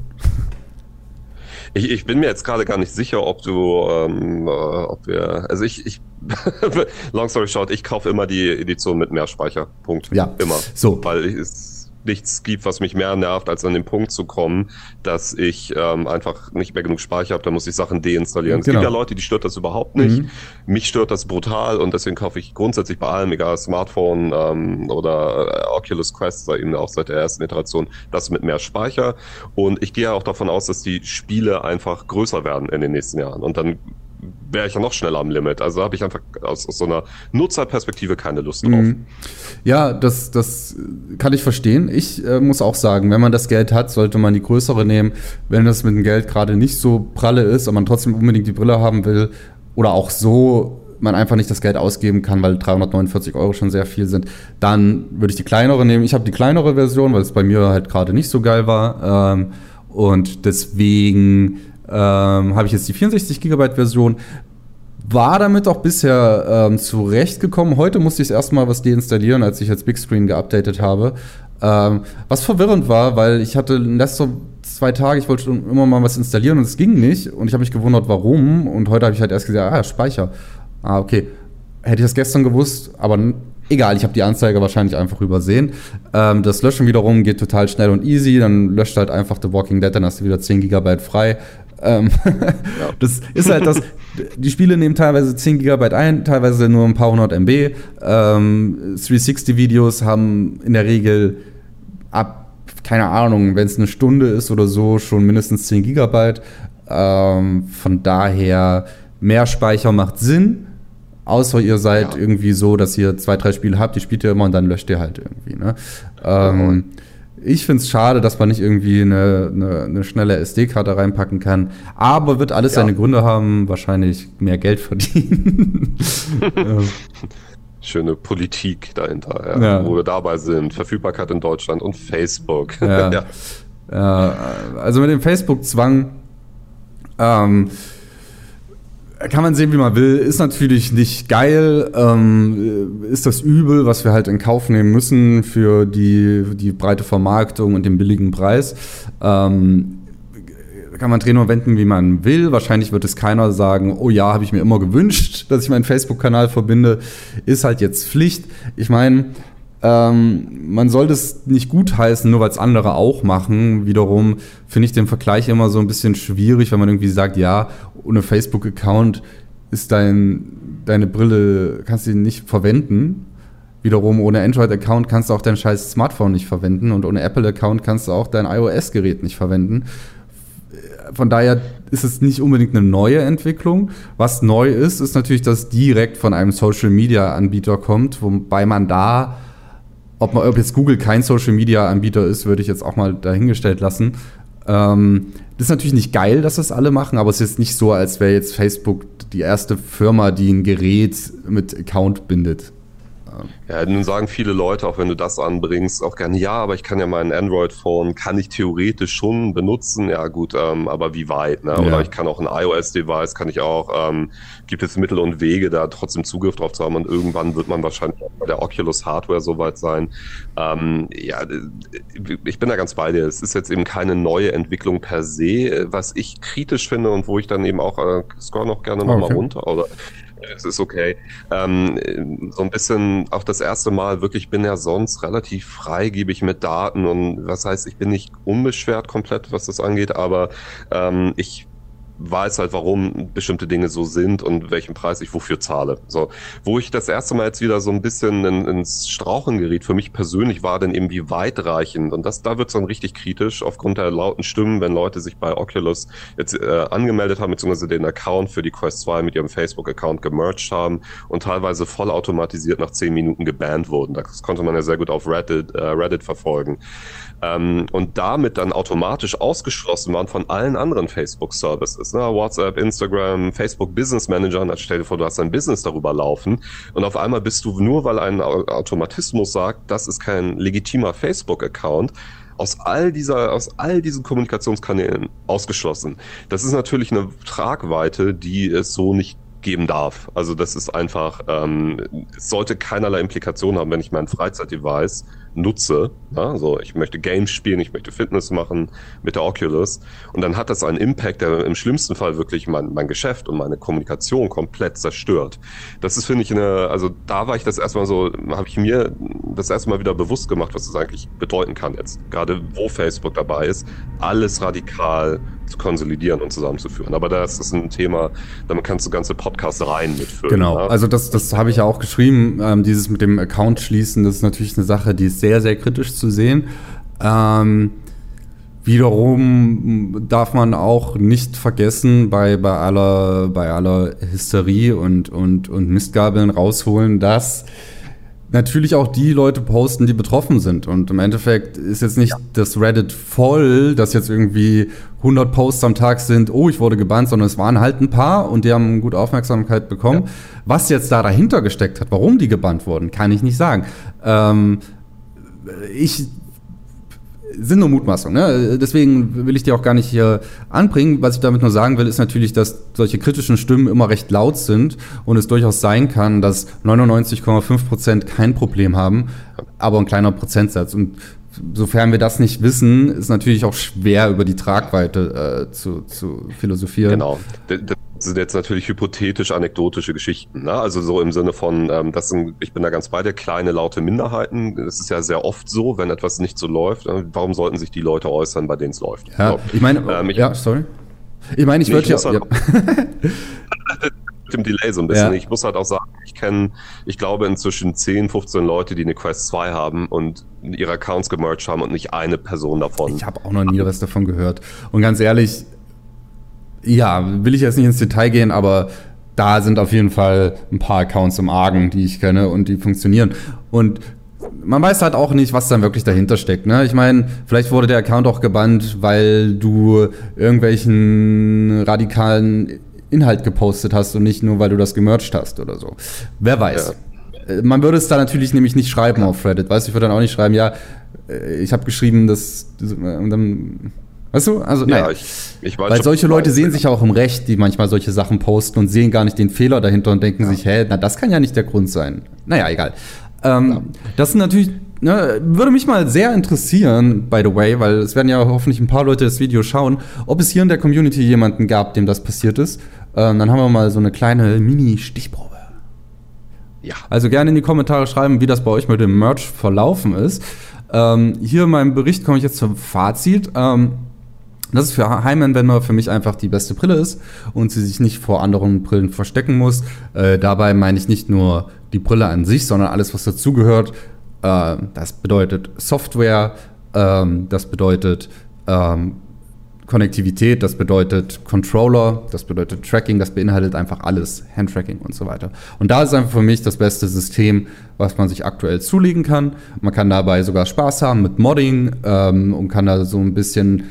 Ich, ich bin mir jetzt gerade gar nicht sicher, ob du, ähm, äh, ob wir, also ich, ich long story short, ich kaufe immer die Edition mit mehr Speicher. Punkt. Ja. Immer. So. Weil ich, es nichts gibt, was mich mehr nervt, als an den Punkt zu kommen, dass ich ähm, einfach nicht mehr genug Speicher habe, da muss ich Sachen deinstallieren. Genau. Es gibt genau. ja Leute, die stört das überhaupt nicht. Mhm. Mich stört das brutal und deswegen kaufe ich grundsätzlich bei allem, egal Smartphone ähm, oder äh, Oculus Quest, sei eben auch seit der ersten Iteration, das mit mehr Speicher. Und ich gehe auch davon aus, dass die Spiele einfach größer werden in den nächsten Jahren. Und dann wäre ich ja noch schneller am Limit. Also habe ich einfach aus, aus, so einer Nutzerperspektive keine Lust drauf. Mhm. Ja, das, das kann ich verstehen. Ich äh, muss auch sagen, wenn man das Geld hat, sollte man die größere nehmen. Wenn das mit dem Geld gerade nicht so pralle ist, aber man trotzdem unbedingt die Brille haben will oder auch so man einfach nicht das Geld ausgeben kann, weil 349 Euro schon sehr viel sind, dann würde ich die kleinere nehmen. Ich habe die kleinere Version, weil es bei mir halt gerade nicht so geil war. Ähm, und deswegen ähm, habe ich jetzt die 64 GB Version. War damit auch bisher ähm, zurechtgekommen. Heute musste ich erstmal was deinstallieren, als ich jetzt Big Screen geupdatet habe. Ähm, was verwirrend war, weil ich hatte letzte zwei Tage, ich wollte immer mal was installieren und es ging nicht. Und ich habe mich gewundert, warum. Und heute habe ich halt erst gesagt, ah, Speicher. Ah, okay. Hätte ich das gestern gewusst, aber egal, ich habe die Anzeige wahrscheinlich einfach übersehen. Ähm, das Löschen wiederum geht total schnell und easy. Dann löscht halt einfach The Walking Dead, dann hast du wieder 10 GB frei. Ähm, ja. Das ist halt das. Die Spiele nehmen teilweise 10 GB ein, teilweise nur ein paar hundert MB. Ähm, 360-Videos haben in der Regel ab, keine Ahnung, wenn es eine Stunde ist oder so, schon mindestens 10 GB. Ähm, von daher, mehr Speicher macht Sinn. Außer ihr seid ja. irgendwie so, dass ihr zwei, drei Spiele habt, die spielt ihr immer und dann löscht ihr halt irgendwie. Ne? Ähm, ich finde es schade, dass man nicht irgendwie eine, eine, eine schnelle SD-Karte reinpacken kann. Aber wird alles ja. seine Gründe haben, wahrscheinlich mehr Geld verdienen. Schöne Politik dahinter, ja, ja. wo wir dabei sind. Verfügbarkeit in Deutschland und Facebook. Ja. also mit dem Facebook-Zwang ähm, kann man sehen, wie man will. Ist natürlich nicht geil. Ähm, ist das übel, was wir halt in Kauf nehmen müssen für die, die breite Vermarktung und den billigen Preis. Ähm, kann man und wenden, wie man will. Wahrscheinlich wird es keiner sagen, oh ja, habe ich mir immer gewünscht, dass ich meinen Facebook-Kanal verbinde. Ist halt jetzt Pflicht. Ich meine, ähm, man soll das nicht gutheißen, nur weil es andere auch machen. Wiederum finde ich den Vergleich immer so ein bisschen schwierig, wenn man irgendwie sagt, ja, ohne Facebook-Account ist dein, deine Brille, kannst du nicht verwenden. Wiederum ohne Android-Account kannst du auch dein scheiß Smartphone nicht verwenden und ohne Apple-Account kannst du auch dein iOS-Gerät nicht verwenden. Von daher ist es nicht unbedingt eine neue Entwicklung. Was neu ist, ist natürlich, dass direkt von einem Social-Media-Anbieter kommt, wobei man da ob, man, ob jetzt Google kein Social Media Anbieter ist, würde ich jetzt auch mal dahingestellt lassen. Ähm, das ist natürlich nicht geil, dass das alle machen, aber es ist nicht so, als wäre jetzt Facebook die erste Firma, die ein Gerät mit Account bindet. Ja, nun sagen viele Leute, auch wenn du das anbringst, auch gerne, ja, aber ich kann ja mein Android-Phone, kann ich theoretisch schon benutzen. Ja, gut, ähm, aber wie weit? Ne? Oder ja. ich kann auch ein iOS-Device, kann ich auch, ähm, gibt es Mittel und Wege, da trotzdem Zugriff drauf zu haben und irgendwann wird man wahrscheinlich auch bei der Oculus Hardware soweit sein. Ähm, ja, ich bin da ganz bei dir. Es ist jetzt eben keine neue Entwicklung per se, was ich kritisch finde und wo ich dann eben auch, äh, score noch gerne nochmal okay. runter, oder es ist okay. Ähm, so ein bisschen auch das erste Mal wirklich bin ja sonst relativ freigebig mit Daten und was heißt, ich bin nicht unbeschwert komplett, was das angeht, aber ähm, ich weiß halt, warum bestimmte Dinge so sind und welchen Preis ich wofür zahle. So, wo ich das erste Mal jetzt wieder so ein bisschen in, ins Strauchen geriet, für mich persönlich war dann eben wie weitreichend und das, da wird es dann richtig kritisch aufgrund der lauten Stimmen, wenn Leute sich bei Oculus jetzt äh, angemeldet haben, beziehungsweise den Account für die Quest 2 mit ihrem Facebook-Account gemerged haben und teilweise vollautomatisiert nach zehn Minuten gebannt wurden. Das konnte man ja sehr gut auf Reddit, äh, Reddit verfolgen. Ähm, und damit dann automatisch ausgeschlossen waren von allen anderen Facebook-Services. Ne? WhatsApp, Instagram, Facebook Business Manager. Und stell dir vor, du hast ein Business darüber laufen. Und auf einmal bist du nur, weil ein Automatismus sagt, das ist kein legitimer Facebook-Account, aus all dieser, aus all diesen Kommunikationskanälen ausgeschlossen. Das ist natürlich eine Tragweite, die es so nicht geben darf. Also das ist einfach, ähm, es sollte keinerlei Implikation haben, wenn ich mein Freizeitdevice nutze. Ja, also ich möchte Games spielen, ich möchte Fitness machen mit der Oculus. Und dann hat das einen Impact, der im schlimmsten Fall wirklich mein, mein Geschäft und meine Kommunikation komplett zerstört. Das ist, finde ich, eine, also da war ich das erstmal so, habe ich mir das erstmal wieder bewusst gemacht, was das eigentlich bedeuten kann jetzt. Gerade wo Facebook dabei ist, alles radikal zu konsolidieren und zusammenzuführen. Aber das ist ein Thema, damit kannst du ganze Podcasts rein mitfüllen. Genau, ne? also das, das habe ich ja auch geschrieben, ähm, dieses mit dem Account schließen, das ist natürlich eine Sache, die ist sehr, sehr kritisch zu sehen. Ähm, wiederum darf man auch nicht vergessen, bei, bei, aller, bei aller Hysterie und, und, und Mistgabeln rausholen, dass natürlich auch die Leute posten, die betroffen sind. Und im Endeffekt ist jetzt nicht ja. das Reddit voll, dass jetzt irgendwie 100 Posts am Tag sind, oh, ich wurde gebannt, sondern es waren halt ein paar und die haben gut Aufmerksamkeit bekommen. Ja. Was jetzt da dahinter gesteckt hat, warum die gebannt wurden, kann ich nicht sagen. Ähm, ich sind nur Mutmaßungen. Ne? Deswegen will ich die auch gar nicht hier anbringen. Was ich damit nur sagen will, ist natürlich, dass solche kritischen Stimmen immer recht laut sind und es durchaus sein kann, dass 99,5 Prozent kein Problem haben, aber ein kleiner Prozentsatz. Und sofern wir das nicht wissen, ist natürlich auch schwer über die Tragweite äh, zu, zu philosophieren. Genau. Das sind jetzt natürlich hypothetisch anekdotische Geschichten. Ne? Also so im Sinne von, ähm, das sind, ich bin da ganz bei dir, kleine, laute Minderheiten. Das ist ja sehr oft so, wenn etwas nicht so läuft. Äh, warum sollten sich die Leute äußern, bei denen es läuft? Ja, so. ich meine, ähm, ich, ja, sorry. Ich meine, ich würde ja. Halt mit dem Delay so ein bisschen. Ja. Ich muss halt auch sagen, ich kenne, ich glaube inzwischen 10, 15 Leute, die eine Quest 2 haben und ihre Accounts gemerged haben und nicht eine Person davon. Ich habe auch noch nie was davon gehört. Und ganz ehrlich, ja, will ich jetzt nicht ins Detail gehen, aber da sind auf jeden Fall ein paar Accounts im Argen, die ich kenne und die funktionieren. Und man weiß halt auch nicht, was dann wirklich dahinter steckt. Ne? Ich meine, vielleicht wurde der Account auch gebannt, weil du irgendwelchen radikalen Inhalt gepostet hast und nicht nur, weil du das gemercht hast oder so. Wer weiß. Ja. Äh, man würde es da natürlich nämlich nicht schreiben auf Reddit. Weißt du, ich würde dann auch nicht schreiben, ja, äh, ich habe geschrieben, dass. Und dann Weißt du? Also, ja, ich, ich Weil solche Leute sehen sich auch im Recht, die manchmal solche Sachen posten und sehen gar nicht den Fehler dahinter und denken ja. sich, hä, na, das kann ja nicht der Grund sein. Naja, egal. Ähm, ja. Das sind natürlich, ne, würde mich mal sehr interessieren, by the way, weil es werden ja hoffentlich ein paar Leute das Video schauen, ob es hier in der Community jemanden gab, dem das passiert ist. Ähm, dann haben wir mal so eine kleine Mini-Stichprobe. Ja. Also gerne in die Kommentare schreiben, wie das bei euch mit dem Merch verlaufen ist. Ähm, hier in meinem Bericht komme ich jetzt zum Fazit. Ähm, dass es für Heimanwender für mich einfach die beste Brille ist und sie sich nicht vor anderen Brillen verstecken muss. Äh, dabei meine ich nicht nur die Brille an sich, sondern alles, was dazugehört. Äh, das bedeutet Software, ähm, das bedeutet ähm, Konnektivität, das bedeutet Controller, das bedeutet Tracking, das beinhaltet einfach alles, Handtracking und so weiter. Und da ist einfach für mich das beste System, was man sich aktuell zulegen kann. Man kann dabei sogar Spaß haben mit Modding ähm, und kann da so ein bisschen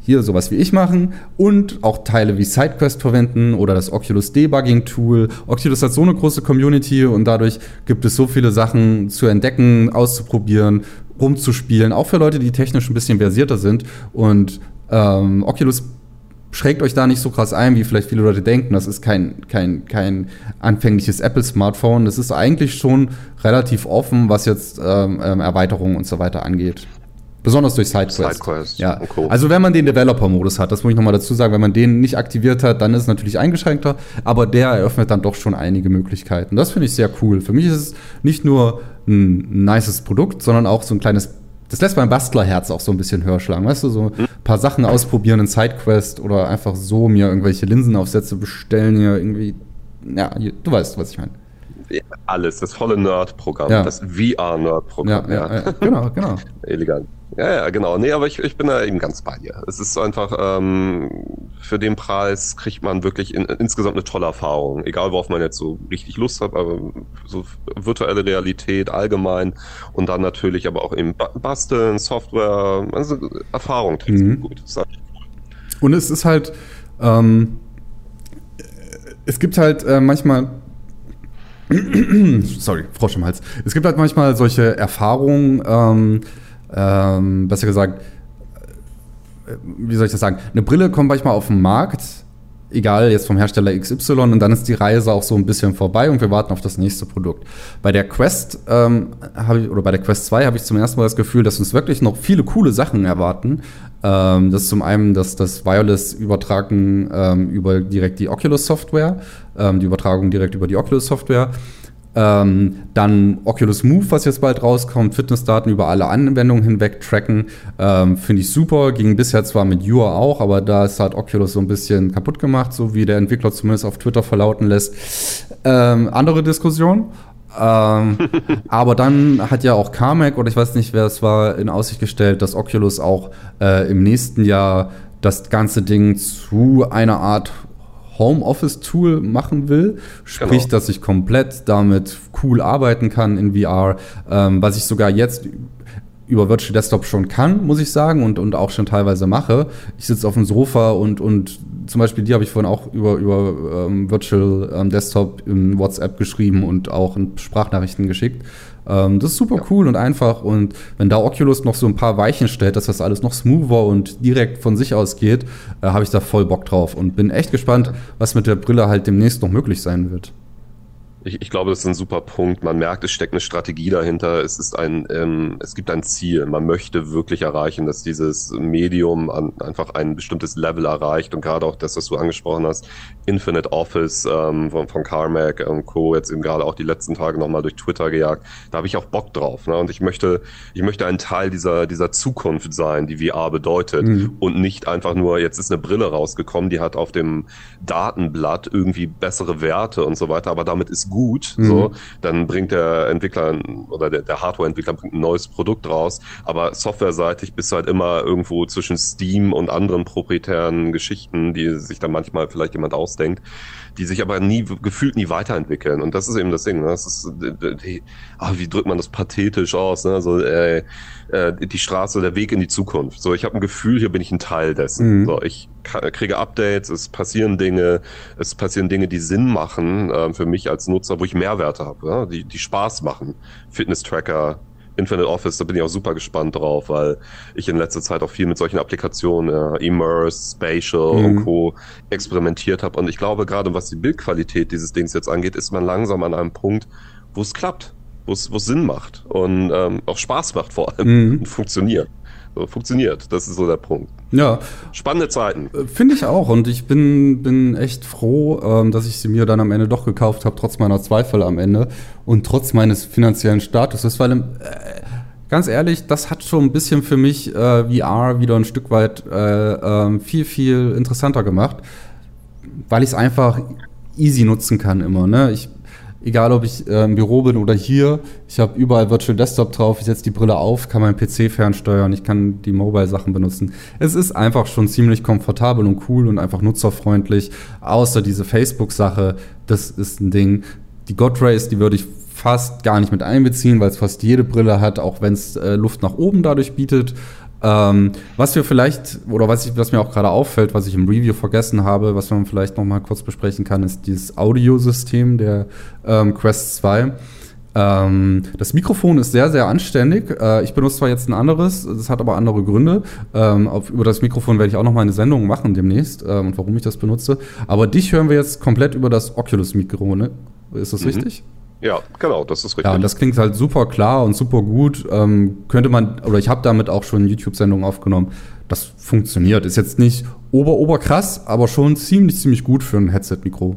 hier sowas wie ich machen und auch Teile wie SideQuest verwenden oder das Oculus Debugging Tool. Oculus hat so eine große Community und dadurch gibt es so viele Sachen zu entdecken, auszuprobieren, rumzuspielen, auch für Leute, die technisch ein bisschen versierter sind. Und ähm, Oculus schrägt euch da nicht so krass ein, wie vielleicht viele Leute denken. Das ist kein, kein, kein anfängliches Apple-Smartphone. Das ist eigentlich schon relativ offen, was jetzt ähm, ähm Erweiterungen und so weiter angeht. Besonders durch SideQuest. SideQuest. Ja. Okay. Also wenn man den Developer-Modus hat, das muss ich nochmal dazu sagen, wenn man den nicht aktiviert hat, dann ist es natürlich eingeschränkter, aber der eröffnet dann doch schon einige Möglichkeiten. Das finde ich sehr cool. Für mich ist es nicht nur ein nices Produkt, sondern auch so ein kleines, das lässt mein Bastlerherz auch so ein bisschen höher schlagen. Weißt du, so ein paar Sachen ausprobieren in SideQuest oder einfach so mir irgendwelche Linsenaufsätze bestellen, hier irgendwie, ja, du weißt, was ich meine. Alles, das volle Nerd-Programm, ja. das VR-Nerd-Programm. Ja, ja, ja, genau, genau. Elegant. Ja, ja, genau. Nee, aber ich, ich bin da eben ganz bei dir. Es ist einfach, ähm, für den Preis kriegt man wirklich in, insgesamt eine tolle Erfahrung. Egal, worauf man jetzt so richtig Lust hat, aber so virtuelle Realität allgemein und dann natürlich aber auch eben Basteln, Software, also Erfahrung trägt mhm. gut. Cool. Und es ist halt, ähm, es gibt halt äh, manchmal sorry, Frosch im Hals. Es gibt halt manchmal solche Erfahrungen, ähm, ähm, besser gesagt, äh, wie soll ich das sagen? Eine Brille kommt manchmal auf den Markt egal jetzt vom Hersteller XY und dann ist die Reise auch so ein bisschen vorbei und wir warten auf das nächste Produkt. Bei der Quest ähm, habe ich, oder bei der Quest 2 habe ich zum ersten Mal das Gefühl, dass uns wirklich noch viele coole Sachen erwarten. Ähm, das ist zum einen das Wireless übertragen ähm, über direkt die Oculus Software, ähm, die Übertragung direkt über die Oculus Software. Ähm, dann Oculus Move, was jetzt bald rauskommt, Fitnessdaten über alle Anwendungen hinweg tracken, ähm, finde ich super. Ging bisher zwar mit Jura auch, aber da ist halt Oculus so ein bisschen kaputt gemacht, so wie der Entwickler zumindest auf Twitter verlauten lässt. Ähm, andere Diskussion. ähm, aber dann hat ja auch Carmack, oder ich weiß nicht, wer es war, in Aussicht gestellt, dass Oculus auch äh, im nächsten Jahr das ganze Ding zu einer Art Homeoffice-Tool machen will. Sprich, genau. dass ich komplett damit cool arbeiten kann in VR, ähm, was ich sogar jetzt über Virtual Desktop schon kann, muss ich sagen, und, und auch schon teilweise mache. Ich sitze auf dem Sofa und, und zum Beispiel die habe ich vorhin auch über, über ähm, Virtual ähm, Desktop in WhatsApp geschrieben und auch in Sprachnachrichten geschickt. Ähm, das ist super ja. cool und einfach. Und wenn da Oculus noch so ein paar Weichen stellt, dass das alles noch smoother und direkt von sich aus geht, äh, habe ich da voll Bock drauf und bin echt gespannt, was mit der Brille halt demnächst noch möglich sein wird. Ich, ich, glaube, das ist ein super Punkt. Man merkt, es steckt eine Strategie dahinter. Es ist ein, ähm, es gibt ein Ziel. Man möchte wirklich erreichen, dass dieses Medium an, einfach ein bestimmtes Level erreicht und gerade auch das, was du angesprochen hast, Infinite Office ähm, von, von Carmack und Co. jetzt eben gerade auch die letzten Tage nochmal durch Twitter gejagt. Da habe ich auch Bock drauf. Ne? Und ich möchte, ich möchte ein Teil dieser dieser Zukunft sein, die VR bedeutet mhm. und nicht einfach nur jetzt ist eine Brille rausgekommen, die hat auf dem Datenblatt irgendwie bessere Werte und so weiter, aber damit ist gut, mhm. so, dann bringt der Entwickler oder der, der Hardware-Entwickler bringt ein neues Produkt raus, aber softwareseitig bist du halt immer irgendwo zwischen Steam und anderen proprietären Geschichten, die sich dann manchmal vielleicht jemand ausdenkt, die sich aber nie gefühlt nie weiterentwickeln und das ist eben das Ding, ne? das ist die, ah, wie drückt man das pathetisch aus, ne? so äh, äh, die Straße, der Weg in die Zukunft. So, ich habe ein Gefühl, hier bin ich ein Teil dessen. Mhm. So, ich kriege Updates, es passieren Dinge, es passieren Dinge, die Sinn machen äh, für mich als Nutzer, wo ich Mehrwerte habe, ja? die, die Spaß machen. Fitness-Tracker, Infinite Office, da bin ich auch super gespannt drauf, weil ich in letzter Zeit auch viel mit solchen Applikationen, äh, Immerse, Spatial mhm. und Co. experimentiert habe. Und ich glaube, gerade was die Bildqualität dieses Dings jetzt angeht, ist man langsam an einem Punkt, wo es klappt wo es Sinn macht und ähm, auch Spaß macht vor allem mhm. und funktioniert. So, funktioniert, das ist so der Punkt. Ja. Spannende Zeiten. Äh, finde ich auch und ich bin, bin echt froh, ähm, dass ich sie mir dann am Ende doch gekauft habe, trotz meiner Zweifel am Ende und trotz meines finanziellen Statuses, weil äh, ganz ehrlich, das hat schon ein bisschen für mich äh, VR wieder ein Stück weit äh, ähm, viel, viel interessanter gemacht, weil ich es einfach easy nutzen kann immer. Ne? Ich egal ob ich äh, im Büro bin oder hier, ich habe überall Virtual Desktop drauf, ich setze die Brille auf, kann meinen PC fernsteuern, ich kann die Mobile-Sachen benutzen. Es ist einfach schon ziemlich komfortabel und cool und einfach nutzerfreundlich, außer diese Facebook-Sache, das ist ein Ding. Die God Rays, die würde ich fast gar nicht mit einbeziehen, weil es fast jede Brille hat, auch wenn es äh, Luft nach oben dadurch bietet. Ähm, was wir vielleicht, oder was, ich, was mir auch gerade auffällt, was ich im Review vergessen habe, was man vielleicht noch mal kurz besprechen kann, ist dieses Audiosystem der ähm, Quest 2. Ähm, das Mikrofon ist sehr, sehr anständig. Äh, ich benutze zwar jetzt ein anderes, das hat aber andere Gründe. Ähm, auf, über das Mikrofon werde ich auch noch mal eine Sendung machen demnächst ähm, und warum ich das benutze. Aber dich hören wir jetzt komplett über das Oculus-Mikro, ne? Ist das mhm. richtig? Ja, genau, das ist richtig. Ja, und das klingt halt super klar und super gut. Ähm, könnte man, oder ich habe damit auch schon YouTube-Sendungen aufgenommen. Das funktioniert. Ist jetzt nicht ober, ober krass, aber schon ziemlich, ziemlich gut für ein Headset-Mikro.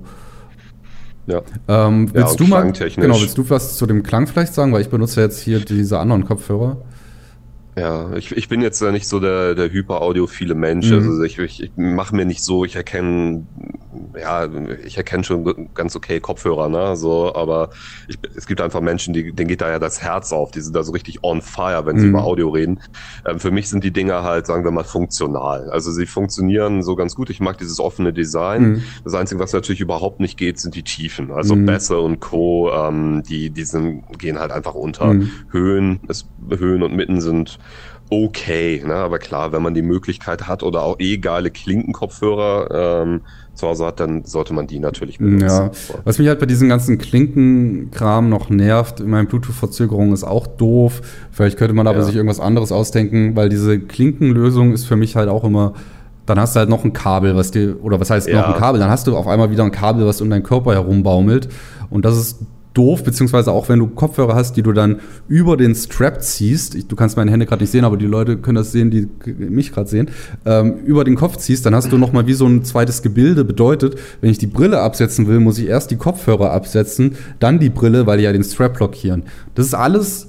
Ja. Ähm, willst ja, du mal, genau, willst du was zu dem Klang vielleicht sagen? Weil ich benutze jetzt hier diese anderen Kopfhörer. Ja, ich, ich bin jetzt ja nicht so der, der hyper-audiophile Mensch. Mhm. Also ich, ich, ich mache mir nicht so, ich erkenne, ja, ich erkenne schon ganz okay Kopfhörer, ne? So, aber ich, es gibt einfach Menschen, die, denen geht da ja das Herz auf, die sind da so richtig on fire, wenn sie mhm. über Audio reden. Ähm, für mich sind die Dinger halt, sagen wir mal, funktional. Also sie funktionieren so ganz gut. Ich mag dieses offene Design. Mhm. Das Einzige, was natürlich überhaupt nicht geht, sind die Tiefen. Also mhm. Bässe und Co., ähm, die, die sind, gehen halt einfach unter. Mhm. Höhen, es, Höhen und Mitten sind okay. Ne? Aber klar, wenn man die Möglichkeit hat oder auch eh geile Klinkenkopfhörer ähm, zu Hause hat, dann sollte man die natürlich benutzen. Ja. Was mich halt bei diesem ganzen Klinkenkram noch nervt, in meinen Bluetooth-Verzögerung ist auch doof. Vielleicht könnte man aber ja. sich irgendwas anderes ausdenken, weil diese Klinkenlösung ist für mich halt auch immer dann hast du halt noch ein Kabel, was dir, oder was heißt ja. noch ein Kabel, dann hast du auf einmal wieder ein Kabel, was um deinen Körper herumbaumelt. Und das ist doof, beziehungsweise auch wenn du Kopfhörer hast, die du dann über den Strap ziehst, ich, du kannst meine Hände gerade nicht sehen, aber die Leute können das sehen, die mich gerade sehen, ähm, über den Kopf ziehst, dann hast du nochmal wie so ein zweites Gebilde. Bedeutet, wenn ich die Brille absetzen will, muss ich erst die Kopfhörer absetzen, dann die Brille, weil die ja den Strap blockieren. Das ist alles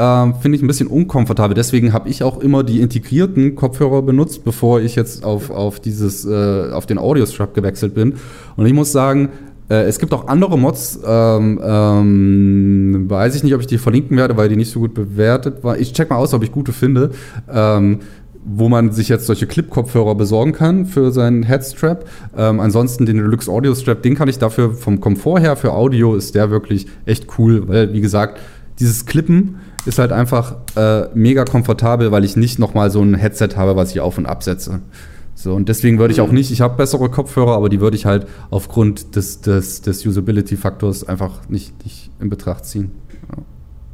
äh, finde ich ein bisschen unkomfortabel. Deswegen habe ich auch immer die integrierten Kopfhörer benutzt, bevor ich jetzt auf, auf dieses, äh, auf den Audio-Strap gewechselt bin. Und ich muss sagen, äh, es gibt auch andere Mods, ähm, ähm, weiß ich nicht, ob ich die verlinken werde, weil die nicht so gut bewertet waren. Ich check mal aus, ob ich gute finde. Ähm, wo man sich jetzt solche Clip-Kopfhörer besorgen kann für seinen Headstrap. Ähm, ansonsten den Deluxe Audio Strap, den kann ich dafür vom Komfort her für Audio ist der wirklich echt cool, weil wie gesagt, dieses Klippen ist halt einfach äh, mega komfortabel, weil ich nicht nochmal so ein Headset habe, was ich auf und absetze. So, und deswegen würde ich auch nicht, ich habe bessere Kopfhörer, aber die würde ich halt aufgrund des, des, des Usability-Faktors einfach nicht, nicht in Betracht ziehen.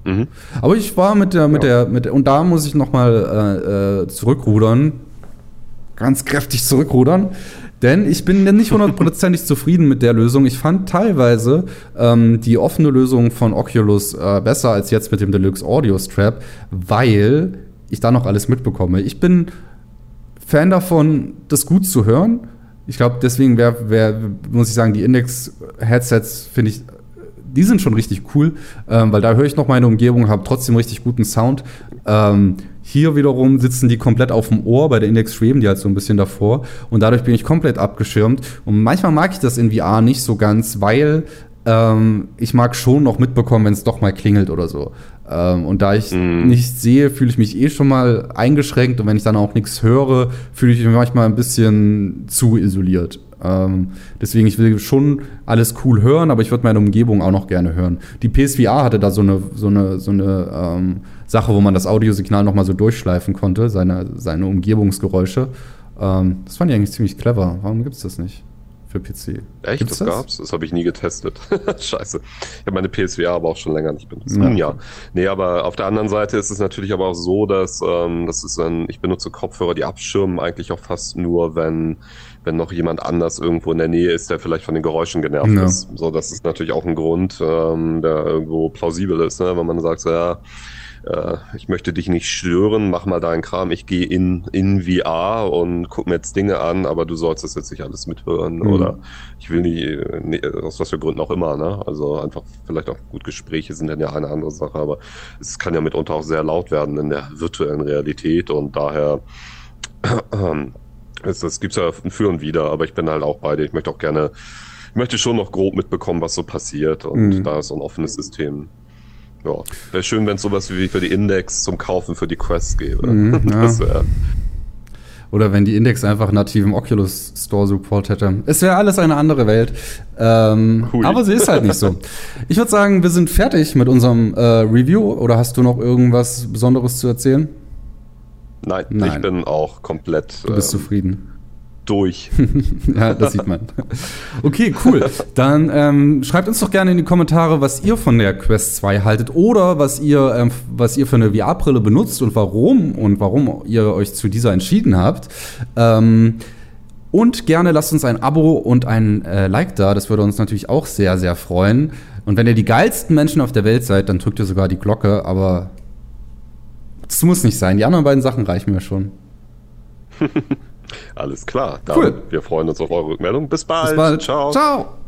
Ja. Mhm. Aber ich war mit der, mit ja. der, mit der, und da muss ich nochmal äh, äh, zurückrudern, ganz kräftig zurückrudern. Denn ich bin nicht hundertprozentig zufrieden mit der Lösung. Ich fand teilweise ähm, die offene Lösung von Oculus äh, besser als jetzt mit dem Deluxe Audio Strap, weil ich da noch alles mitbekomme. Ich bin Fan davon, das gut zu hören. Ich glaube, deswegen wär, wär, muss ich sagen, die Index-Headsets finde ich, die sind schon richtig cool, ähm, weil da höre ich noch meine Umgebung, habe trotzdem richtig guten Sound. Ähm, hier wiederum sitzen die komplett auf dem Ohr, bei der Index schweben die halt so ein bisschen davor und dadurch bin ich komplett abgeschirmt. Und manchmal mag ich das in VR nicht so ganz, weil ähm, ich mag schon noch mitbekommen, wenn es doch mal klingelt oder so. Ähm, und da ich mm. nicht sehe, fühle ich mich eh schon mal eingeschränkt und wenn ich dann auch nichts höre, fühle ich mich manchmal ein bisschen zu isoliert. Ähm, deswegen, ich will schon alles cool hören, aber ich würde meine Umgebung auch noch gerne hören. Die PSVR hatte da so eine, so eine, so eine ähm, Sache, wo man das Audiosignal noch mal so durchschleifen konnte, seine, seine Umgebungsgeräusche. Ähm, das fand ich eigentlich ziemlich clever. Warum gibt es das nicht? Für PC. Echt? Gibt's das, das gab's? Das habe ich nie getestet. Scheiße. Ich habe meine PSVR aber auch schon länger nicht benutzt. Ja. ja. Nee, aber auf der anderen Seite ist es natürlich aber auch so, dass ähm, das ist ein, ich benutze Kopfhörer, die abschirmen eigentlich auch fast nur, wenn wenn noch jemand anders irgendwo in der Nähe ist, der vielleicht von den Geräuschen genervt ja. ist. So, das ist natürlich auch ein Grund, ähm, der irgendwo plausibel ist, ne? wenn man sagt, so, ja, äh, ich möchte dich nicht stören, mach mal deinen Kram, ich gehe in, in VR und guck mir jetzt Dinge an, aber du sollst das jetzt nicht alles mithören mhm. oder ich will nicht, nee, aus was für Gründen auch immer, ne? Also einfach vielleicht auch gut Gespräche sind dann ja eine andere Sache, aber es kann ja mitunter auch sehr laut werden in der virtuellen Realität und daher es, das gibt's ja für und wieder, aber ich bin halt auch bei dir. Ich möchte auch gerne, ich möchte schon noch grob mitbekommen, was so passiert und mhm. da ist so ein offenes System ja, wäre schön, wenn es sowas wie für die Index zum Kaufen für die Quest gäbe. Mhm, ja. Oder wenn die Index einfach nativen Oculus Store Support hätte. Es wäre alles eine andere Welt. Ähm, aber sie ist halt nicht so. Ich würde sagen, wir sind fertig mit unserem äh, Review. Oder hast du noch irgendwas Besonderes zu erzählen? Nein, Nein. ich bin auch komplett. Du bist ähm, zufrieden durch. ja, das sieht man. Okay, cool. Dann ähm, schreibt uns doch gerne in die Kommentare, was ihr von der Quest 2 haltet oder was ihr, ähm, was ihr für eine VR-Brille benutzt und warum und warum ihr euch zu dieser entschieden habt. Ähm, und gerne lasst uns ein Abo und ein äh, Like da. Das würde uns natürlich auch sehr, sehr freuen. Und wenn ihr die geilsten Menschen auf der Welt seid, dann drückt ihr sogar die Glocke. Aber das muss nicht sein. Die anderen beiden Sachen reichen mir schon. Alles klar. Dann cool. Wir freuen uns auf eure Rückmeldung. Bis bald. Bis bald. Ciao. Ciao.